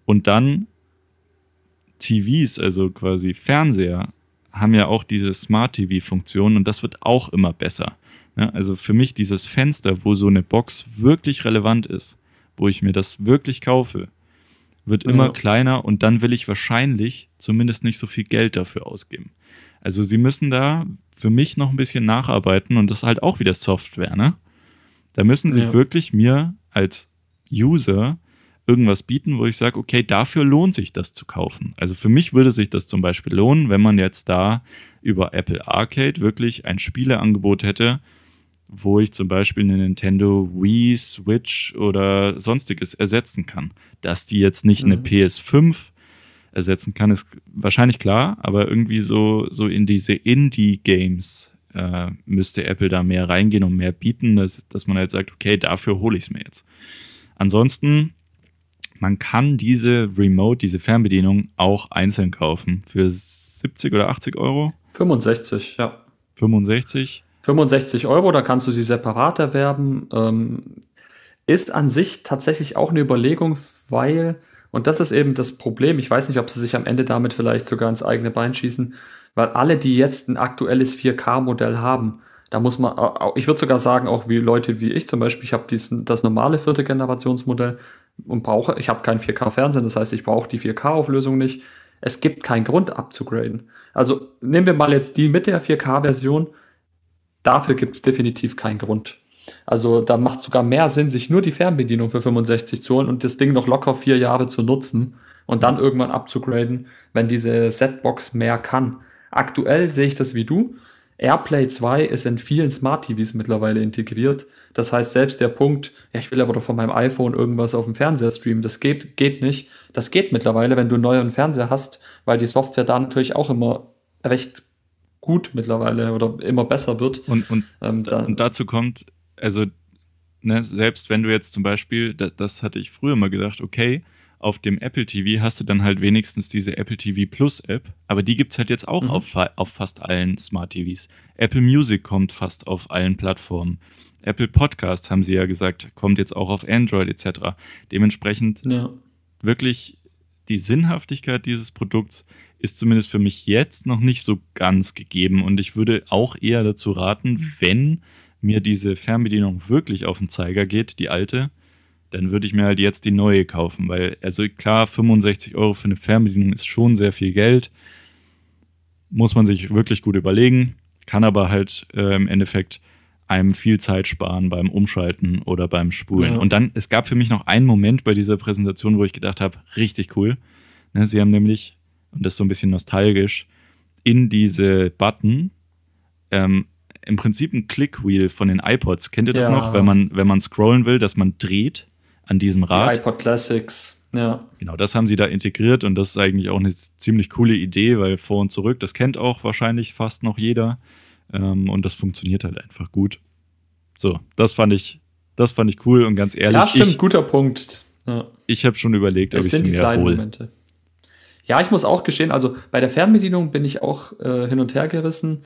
Und dann TVs, also quasi Fernseher, haben ja auch diese Smart TV-Funktion und das wird auch immer besser. Ne? Also für mich dieses Fenster, wo so eine Box wirklich relevant ist, wo ich mir das wirklich kaufe, wird immer ja. kleiner und dann will ich wahrscheinlich zumindest nicht so viel Geld dafür ausgeben. Also sie müssen da für mich noch ein bisschen nacharbeiten und das ist halt auch wieder Software, ne? Da müssen sie ja. wirklich mir als User irgendwas bieten, wo ich sage, okay, dafür lohnt sich das zu kaufen. Also für mich würde sich das zum Beispiel lohnen, wenn man jetzt da über Apple Arcade wirklich ein Spieleangebot hätte, wo ich zum Beispiel eine Nintendo Wii, Switch oder sonstiges ersetzen kann. Dass die jetzt nicht mhm. eine PS5 ersetzen kann, ist wahrscheinlich klar, aber irgendwie so, so in diese Indie-Games äh, müsste Apple da mehr reingehen und mehr bieten, dass, dass man halt sagt, okay, dafür hole ich es mir jetzt. Ansonsten man kann diese Remote, diese Fernbedienung auch einzeln kaufen für 70 oder 80 Euro. 65, ja. 65. 65 Euro, da kannst du sie separat erwerben. Ähm, ist an sich tatsächlich auch eine Überlegung, weil, und das ist eben das Problem, ich weiß nicht, ob sie sich am Ende damit vielleicht sogar ins eigene Bein schießen, weil alle, die jetzt ein aktuelles 4K-Modell haben, da muss man, ich würde sogar sagen, auch wie Leute wie ich zum Beispiel, ich habe das normale vierte Generationsmodell und brauche, ich habe kein 4K-Fernsehen, das heißt, ich brauche die 4K-Auflösung nicht. Es gibt keinen Grund abzugraden. Also nehmen wir mal jetzt die mit der 4K-Version. Dafür gibt es definitiv keinen Grund. Also da macht sogar mehr Sinn, sich nur die Fernbedienung für 65 zu holen und das Ding noch locker vier Jahre zu nutzen und dann irgendwann abzugraden, wenn diese Setbox mehr kann. Aktuell sehe ich das wie du. AirPlay 2 ist in vielen Smart TVs mittlerweile integriert. Das heißt, selbst der Punkt, ja, ich will aber doch von meinem iPhone irgendwas auf dem Fernseher streamen, das geht, geht nicht. Das geht mittlerweile, wenn du einen neuen Fernseher hast, weil die Software da natürlich auch immer recht gut mittlerweile oder immer besser wird. Und, und, ähm, da, und dazu kommt, also ne, selbst wenn du jetzt zum Beispiel, das, das hatte ich früher mal gedacht, okay, auf dem Apple TV hast du dann halt wenigstens diese Apple TV Plus App, aber die gibt es halt jetzt auch mhm. auf, auf fast allen Smart TVs. Apple Music kommt fast auf allen Plattformen. Apple Podcast, haben sie ja gesagt, kommt jetzt auch auf Android etc. Dementsprechend ja. wirklich die Sinnhaftigkeit dieses Produkts ist zumindest für mich jetzt noch nicht so ganz gegeben und ich würde auch eher dazu raten, wenn mir diese Fernbedienung wirklich auf den Zeiger geht, die alte, dann würde ich mir halt jetzt die neue kaufen, weil, also klar, 65 Euro für eine Fernbedienung ist schon sehr viel Geld. muss man sich wirklich gut überlegen, kann aber halt äh, im Endeffekt einem viel Zeit sparen beim Umschalten oder beim Spulen. Ja. Und dann, es gab für mich noch einen Moment bei dieser Präsentation, wo ich gedacht habe, richtig cool. Ne, sie haben nämlich, und das ist so ein bisschen nostalgisch, in diese Button ähm, im Prinzip ein Clickwheel von den iPods. Kennt ihr das ja. noch, wenn man, wenn man scrollen will, dass man dreht an diesem Rad? Die iPod Classics, ja. Genau, das haben sie da integriert und das ist eigentlich auch eine ziemlich coole Idee, weil vor und zurück, das kennt auch wahrscheinlich fast noch jeder. Ähm, und das funktioniert halt einfach gut. So, das fand ich, das fand ich cool und ganz ehrlich. Ja, stimmt, ich, guter Punkt. Ja. Ich habe schon überlegt, ob ich sie mir hole. Momente. Ja, ich muss auch gestehen, also bei der Fernbedienung bin ich auch äh, hin und her gerissen.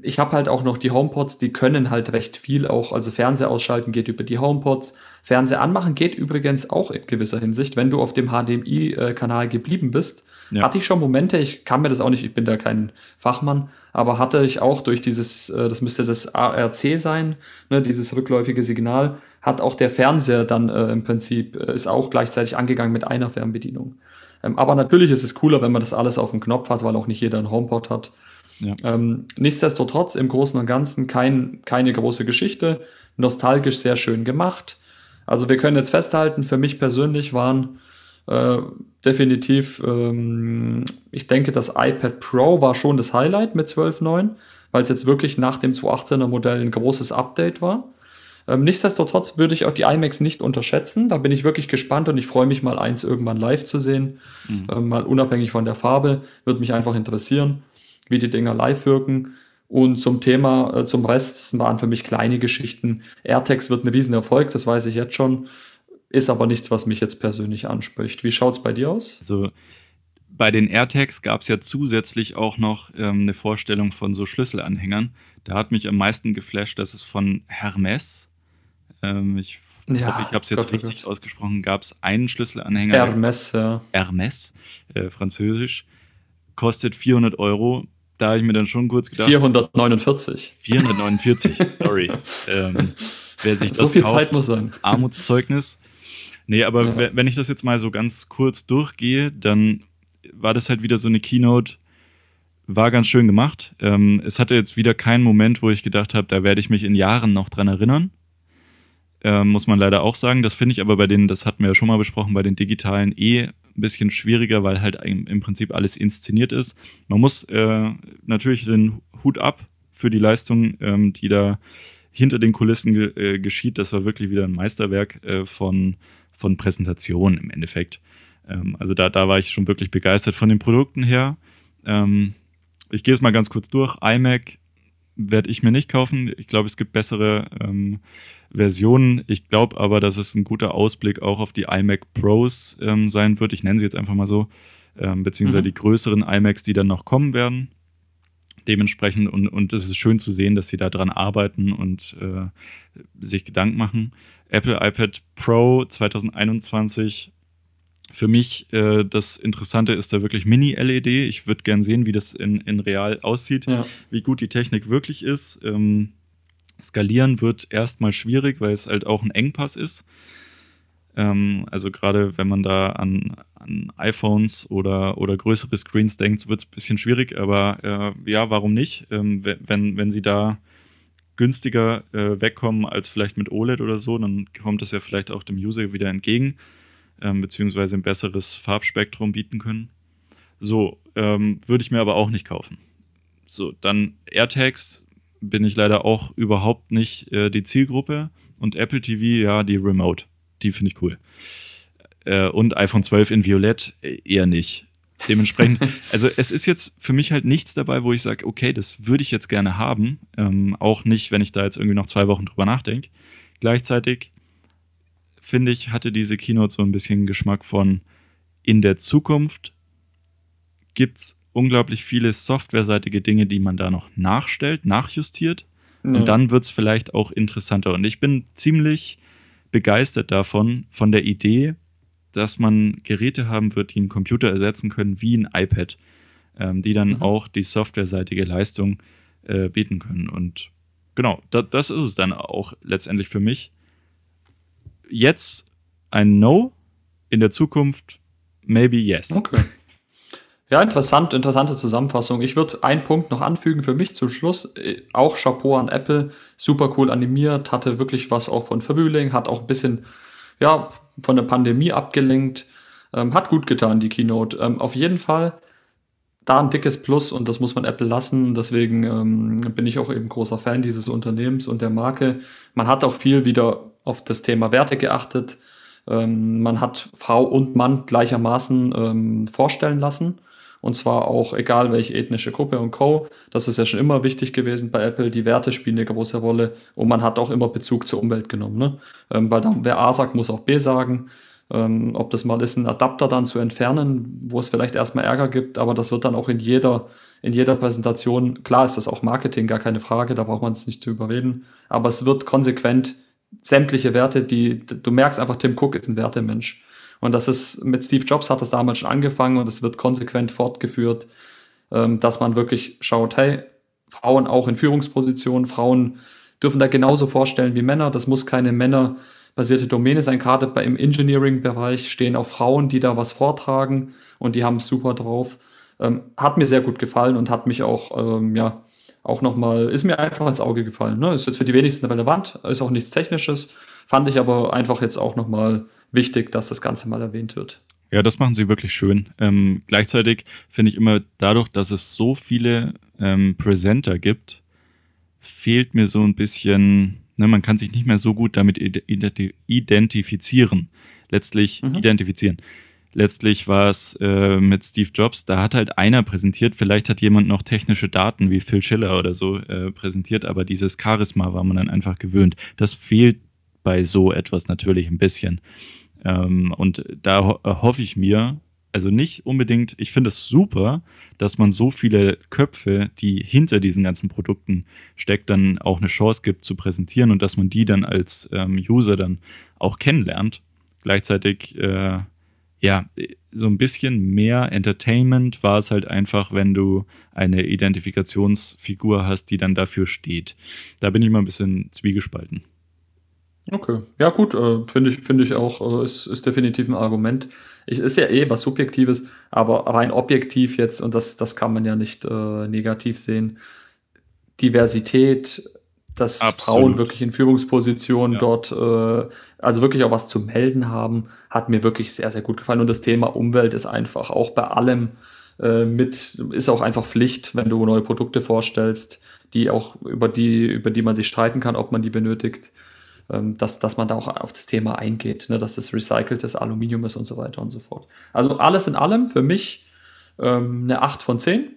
Ich habe halt auch noch die HomePods, die können halt recht viel auch, also Fernseher ausschalten geht über die HomePods. Fernseher anmachen geht übrigens auch in gewisser Hinsicht, wenn du auf dem HDMI-Kanal geblieben bist. Ja. Hatte ich schon Momente, ich kann mir das auch nicht, ich bin da kein Fachmann, aber hatte ich auch durch dieses, äh, das müsste das ARC sein, ne, dieses rückläufige Signal, hat auch der Fernseher dann äh, im Prinzip, äh, ist auch gleichzeitig angegangen mit einer Fernbedienung. Ähm, aber natürlich ist es cooler, wenn man das alles auf dem Knopf hat, weil auch nicht jeder einen HomePod hat. Ja. Ähm, nichtsdestotrotz im Großen und Ganzen kein, keine große Geschichte, nostalgisch sehr schön gemacht. Also wir können jetzt festhalten, für mich persönlich waren äh, definitiv, ähm, ich denke, das iPad Pro war schon das Highlight mit 12.9, weil es jetzt wirklich nach dem 218er Modell ein großes Update war. Ähm, nichtsdestotrotz würde ich auch die iMacs nicht unterschätzen. Da bin ich wirklich gespannt und ich freue mich mal eins irgendwann live zu sehen. Mhm. Ähm, mal unabhängig von der Farbe. Würde mich einfach interessieren, wie die Dinger live wirken. Und zum Thema, äh, zum Rest waren für mich kleine Geschichten. AirTags wird ein Riesenerfolg, das weiß ich jetzt schon. Ist aber nichts, was mich jetzt persönlich anspricht. Wie schaut es bei dir aus? Also bei den AirTags gab es ja zusätzlich auch noch ähm, eine Vorstellung von so Schlüsselanhängern. Da hat mich am meisten geflasht, dass es von Hermes, ähm, ich ja, hoffe, ich habe es jetzt Gott, oh richtig Gott. ausgesprochen, gab es einen Schlüsselanhänger. Hermes, ja. Hermes, äh, französisch, kostet 400 Euro. Da habe ich mir dann schon kurz gedacht. 449. 449, sorry. ähm, wer sich so das viel kauft, Zeit muss sein. Armutszeugnis. Nee, aber ja. wenn ich das jetzt mal so ganz kurz durchgehe, dann war das halt wieder so eine Keynote, war ganz schön gemacht. Ähm, es hatte jetzt wieder keinen Moment, wo ich gedacht habe, da werde ich mich in Jahren noch dran erinnern. Ähm, muss man leider auch sagen. Das finde ich aber bei den, das hatten wir ja schon mal besprochen, bei den digitalen eh ein bisschen schwieriger, weil halt im Prinzip alles inszeniert ist. Man muss äh, natürlich den Hut ab für die Leistung, ähm, die da hinter den Kulissen äh, geschieht. Das war wirklich wieder ein Meisterwerk äh, von von Präsentation im Endeffekt. Ähm, also da, da war ich schon wirklich begeistert von den Produkten her. Ähm, ich gehe es mal ganz kurz durch. iMac werde ich mir nicht kaufen. Ich glaube, es gibt bessere ähm, Versionen. Ich glaube aber, dass es ein guter Ausblick auch auf die iMac Pros ähm, sein wird. Ich nenne sie jetzt einfach mal so. Ähm, beziehungsweise mhm. die größeren iMacs, die dann noch kommen werden. Dementsprechend, und, und es ist schön zu sehen, dass sie da dran arbeiten und äh, sich Gedanken machen. Apple iPad Pro 2021. Für mich äh, das Interessante ist da wirklich Mini-LED. Ich würde gern sehen, wie das in, in real aussieht, ja. wie gut die Technik wirklich ist. Ähm, skalieren wird erstmal schwierig, weil es halt auch ein Engpass ist. Ähm, also gerade wenn man da an, an iPhones oder, oder größere Screens denkt, wird es ein bisschen schwierig, aber äh, ja, warum nicht? Ähm, wenn, wenn sie da günstiger äh, wegkommen als vielleicht mit OLED oder so, dann kommt das ja vielleicht auch dem User wieder entgegen, ähm, beziehungsweise ein besseres Farbspektrum bieten können. So, ähm, würde ich mir aber auch nicht kaufen. So, dann AirTags bin ich leider auch überhaupt nicht äh, die Zielgruppe und Apple TV, ja, die Remote, die finde ich cool. Äh, und iPhone 12 in Violett äh, eher nicht. Dementsprechend, also es ist jetzt für mich halt nichts dabei, wo ich sage, okay, das würde ich jetzt gerne haben. Ähm, auch nicht, wenn ich da jetzt irgendwie noch zwei Wochen drüber nachdenke. Gleichzeitig finde ich, hatte diese Keynote so ein bisschen Geschmack von in der Zukunft gibt es unglaublich viele softwareseitige Dinge, die man da noch nachstellt, nachjustiert. Ja. Und dann wird es vielleicht auch interessanter. Und ich bin ziemlich begeistert davon, von der Idee, dass man Geräte haben wird, die einen Computer ersetzen können, wie ein iPad, ähm, die dann mhm. auch die softwareseitige Leistung äh, bieten können. Und genau, da, das ist es dann auch letztendlich für mich. Jetzt ein No, in der Zukunft maybe yes. Okay. Ja, interessant, interessante Zusammenfassung. Ich würde einen Punkt noch anfügen für mich zum Schluss. Äh, auch Chapeau an Apple, super cool animiert, hatte wirklich was auch von Vermühling, hat auch ein bisschen ja, von der Pandemie abgelenkt. Ähm, hat gut getan, die Keynote. Ähm, auf jeden Fall da ein dickes Plus und das muss man Apple lassen. Deswegen ähm, bin ich auch eben großer Fan dieses Unternehmens und der Marke. Man hat auch viel wieder auf das Thema Werte geachtet. Ähm, man hat Frau und Mann gleichermaßen ähm, vorstellen lassen. Und zwar auch egal welche ethnische Gruppe und Co. Das ist ja schon immer wichtig gewesen bei Apple. Die Werte spielen eine große Rolle und man hat auch immer Bezug zur Umwelt genommen. Ne? Ähm, weil dann, wer A sagt, muss auch B sagen. Ähm, ob das mal ist, einen Adapter dann zu entfernen, wo es vielleicht erstmal Ärger gibt, aber das wird dann auch in jeder, in jeder Präsentation, klar ist das auch Marketing, gar keine Frage, da braucht man es nicht zu überreden, aber es wird konsequent sämtliche Werte, die, du merkst einfach, Tim Cook ist ein Wertemensch. Und das ist, mit Steve Jobs hat das damals schon angefangen und es wird konsequent fortgeführt, ähm, dass man wirklich schaut, hey, Frauen auch in Führungspositionen, Frauen dürfen da genauso vorstellen wie Männer. Das muss keine männerbasierte Domäne sein. Gerade im Engineering-Bereich stehen auch Frauen, die da was vortragen und die haben es super drauf. Ähm, hat mir sehr gut gefallen und hat mich auch, ähm, ja, auch nochmal, ist mir einfach ins Auge gefallen. Ne? Ist jetzt für die wenigsten relevant, ist auch nichts Technisches, fand ich aber einfach jetzt auch nochmal wichtig, dass das Ganze mal erwähnt wird. Ja, das machen sie wirklich schön. Ähm, gleichzeitig finde ich immer dadurch, dass es so viele ähm, Presenter gibt, fehlt mir so ein bisschen, ne, man kann sich nicht mehr so gut damit identifizieren. Letztlich mhm. identifizieren. Letztlich war es äh, mit Steve Jobs, da hat halt einer präsentiert, vielleicht hat jemand noch technische Daten wie Phil Schiller oder so äh, präsentiert, aber dieses Charisma war man dann einfach gewöhnt. Das fehlt bei so etwas natürlich ein bisschen. Ähm, und da ho hoffe ich mir, also nicht unbedingt, ich finde es super, dass man so viele Köpfe, die hinter diesen ganzen Produkten steckt, dann auch eine Chance gibt zu präsentieren und dass man die dann als ähm, User dann auch kennenlernt. Gleichzeitig, äh, ja, so ein bisschen mehr Entertainment war es halt einfach, wenn du eine Identifikationsfigur hast, die dann dafür steht. Da bin ich mal ein bisschen zwiegespalten. Okay. Ja, gut, äh, finde ich, finde ich auch, äh, ist, ist definitiv ein Argument. Ich, ist ja eh was Subjektives, aber rein objektiv jetzt, und das, das kann man ja nicht äh, negativ sehen, Diversität, dass Absolut. Frauen wirklich in Führungspositionen ja. dort, äh, also wirklich auch was zu melden haben, hat mir wirklich sehr, sehr gut gefallen. Und das Thema Umwelt ist einfach auch bei allem äh, mit, ist auch einfach Pflicht, wenn du neue Produkte vorstellst, die auch, über die, über die man sich streiten kann, ob man die benötigt dass, dass man da auch auf das Thema eingeht, ne, dass das recyceltes Aluminium ist und so weiter und so fort. Also alles in allem für mich ähm, eine 8 von 10,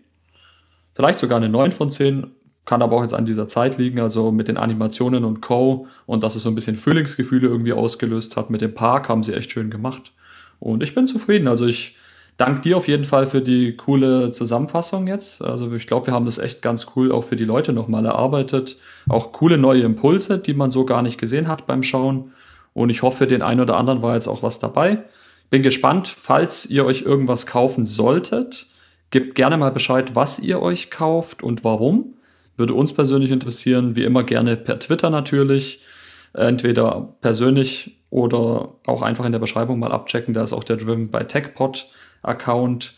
vielleicht sogar eine 9 von 10, kann aber auch jetzt an dieser Zeit liegen, also mit den Animationen und Co. und dass es so ein bisschen Frühlingsgefühle irgendwie ausgelöst hat. Mit dem Park haben sie echt schön gemacht. Und ich bin zufrieden. Also ich danke dir auf jeden Fall für die coole Zusammenfassung jetzt. Also ich glaube, wir haben das echt ganz cool auch für die Leute nochmal erarbeitet. Auch coole neue Impulse, die man so gar nicht gesehen hat beim Schauen. Und ich hoffe, den einen oder anderen war jetzt auch was dabei. Bin gespannt, falls ihr euch irgendwas kaufen solltet, gebt gerne mal Bescheid, was ihr euch kauft und warum. Würde uns persönlich interessieren, wie immer gerne per Twitter natürlich. Entweder persönlich oder auch einfach in der Beschreibung mal abchecken. Da ist auch der Driven by TechPod Account.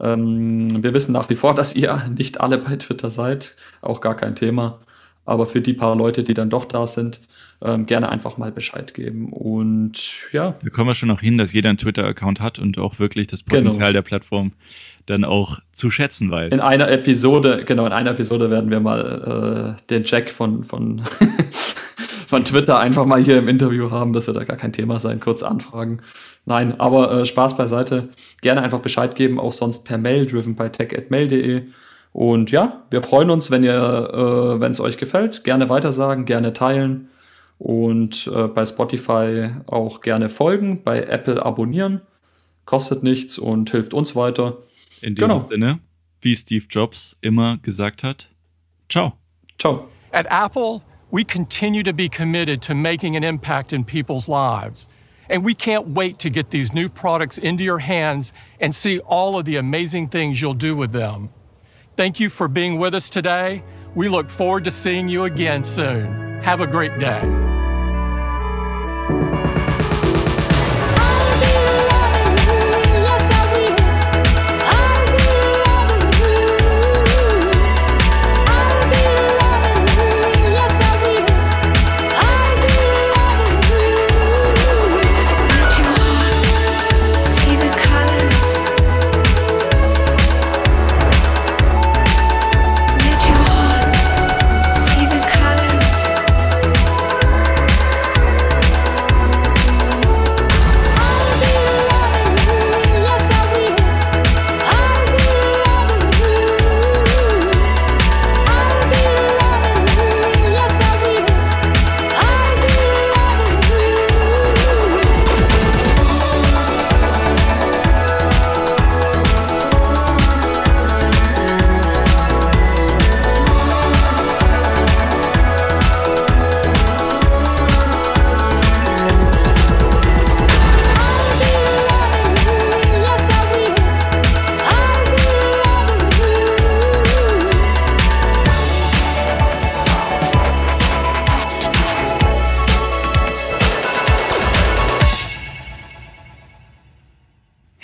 Ähm, wir wissen nach wie vor, dass ihr nicht alle bei Twitter seid, auch gar kein Thema. Aber für die paar Leute, die dann doch da sind, ähm, gerne einfach mal Bescheid geben. Und ja. Da kommen wir schon noch hin, dass jeder einen Twitter-Account hat und auch wirklich das genau. Potenzial genau. der Plattform dann auch zu schätzen weiß. In einer Episode, genau, in einer Episode werden wir mal äh, den Jack von, von, von Twitter einfach mal hier im Interview haben. Das wird da gar kein Thema sein, kurz anfragen. Nein, aber äh, Spaß beiseite. Gerne einfach Bescheid geben, auch sonst per Mail, driven by tech.mail.de. Und ja, wir freuen uns, wenn ihr, äh, wenn es euch gefällt, gerne weitersagen, gerne teilen und äh, bei Spotify auch gerne folgen, bei Apple abonnieren. Kostet nichts und hilft uns weiter. In diesem genau. Sinne, wie Steve Jobs immer gesagt hat, ciao. Ciao. At Apple, we continue to be committed to making an impact in people's lives. And we can't wait to get these new products into your hands and see all of the amazing things you'll do with them. Thank you for being with us today. We look forward to seeing you again soon. Have a great day.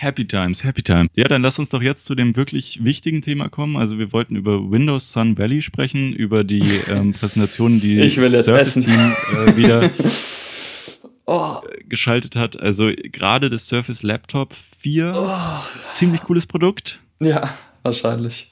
Happy Times, Happy Times. Ja, dann lass uns doch jetzt zu dem wirklich wichtigen Thema kommen. Also wir wollten über Windows Sun Valley sprechen, über die ähm, Präsentation, die das Surface-Team äh, wieder oh. geschaltet hat. Also gerade das Surface Laptop 4, oh. ziemlich cooles Produkt. Ja, wahrscheinlich.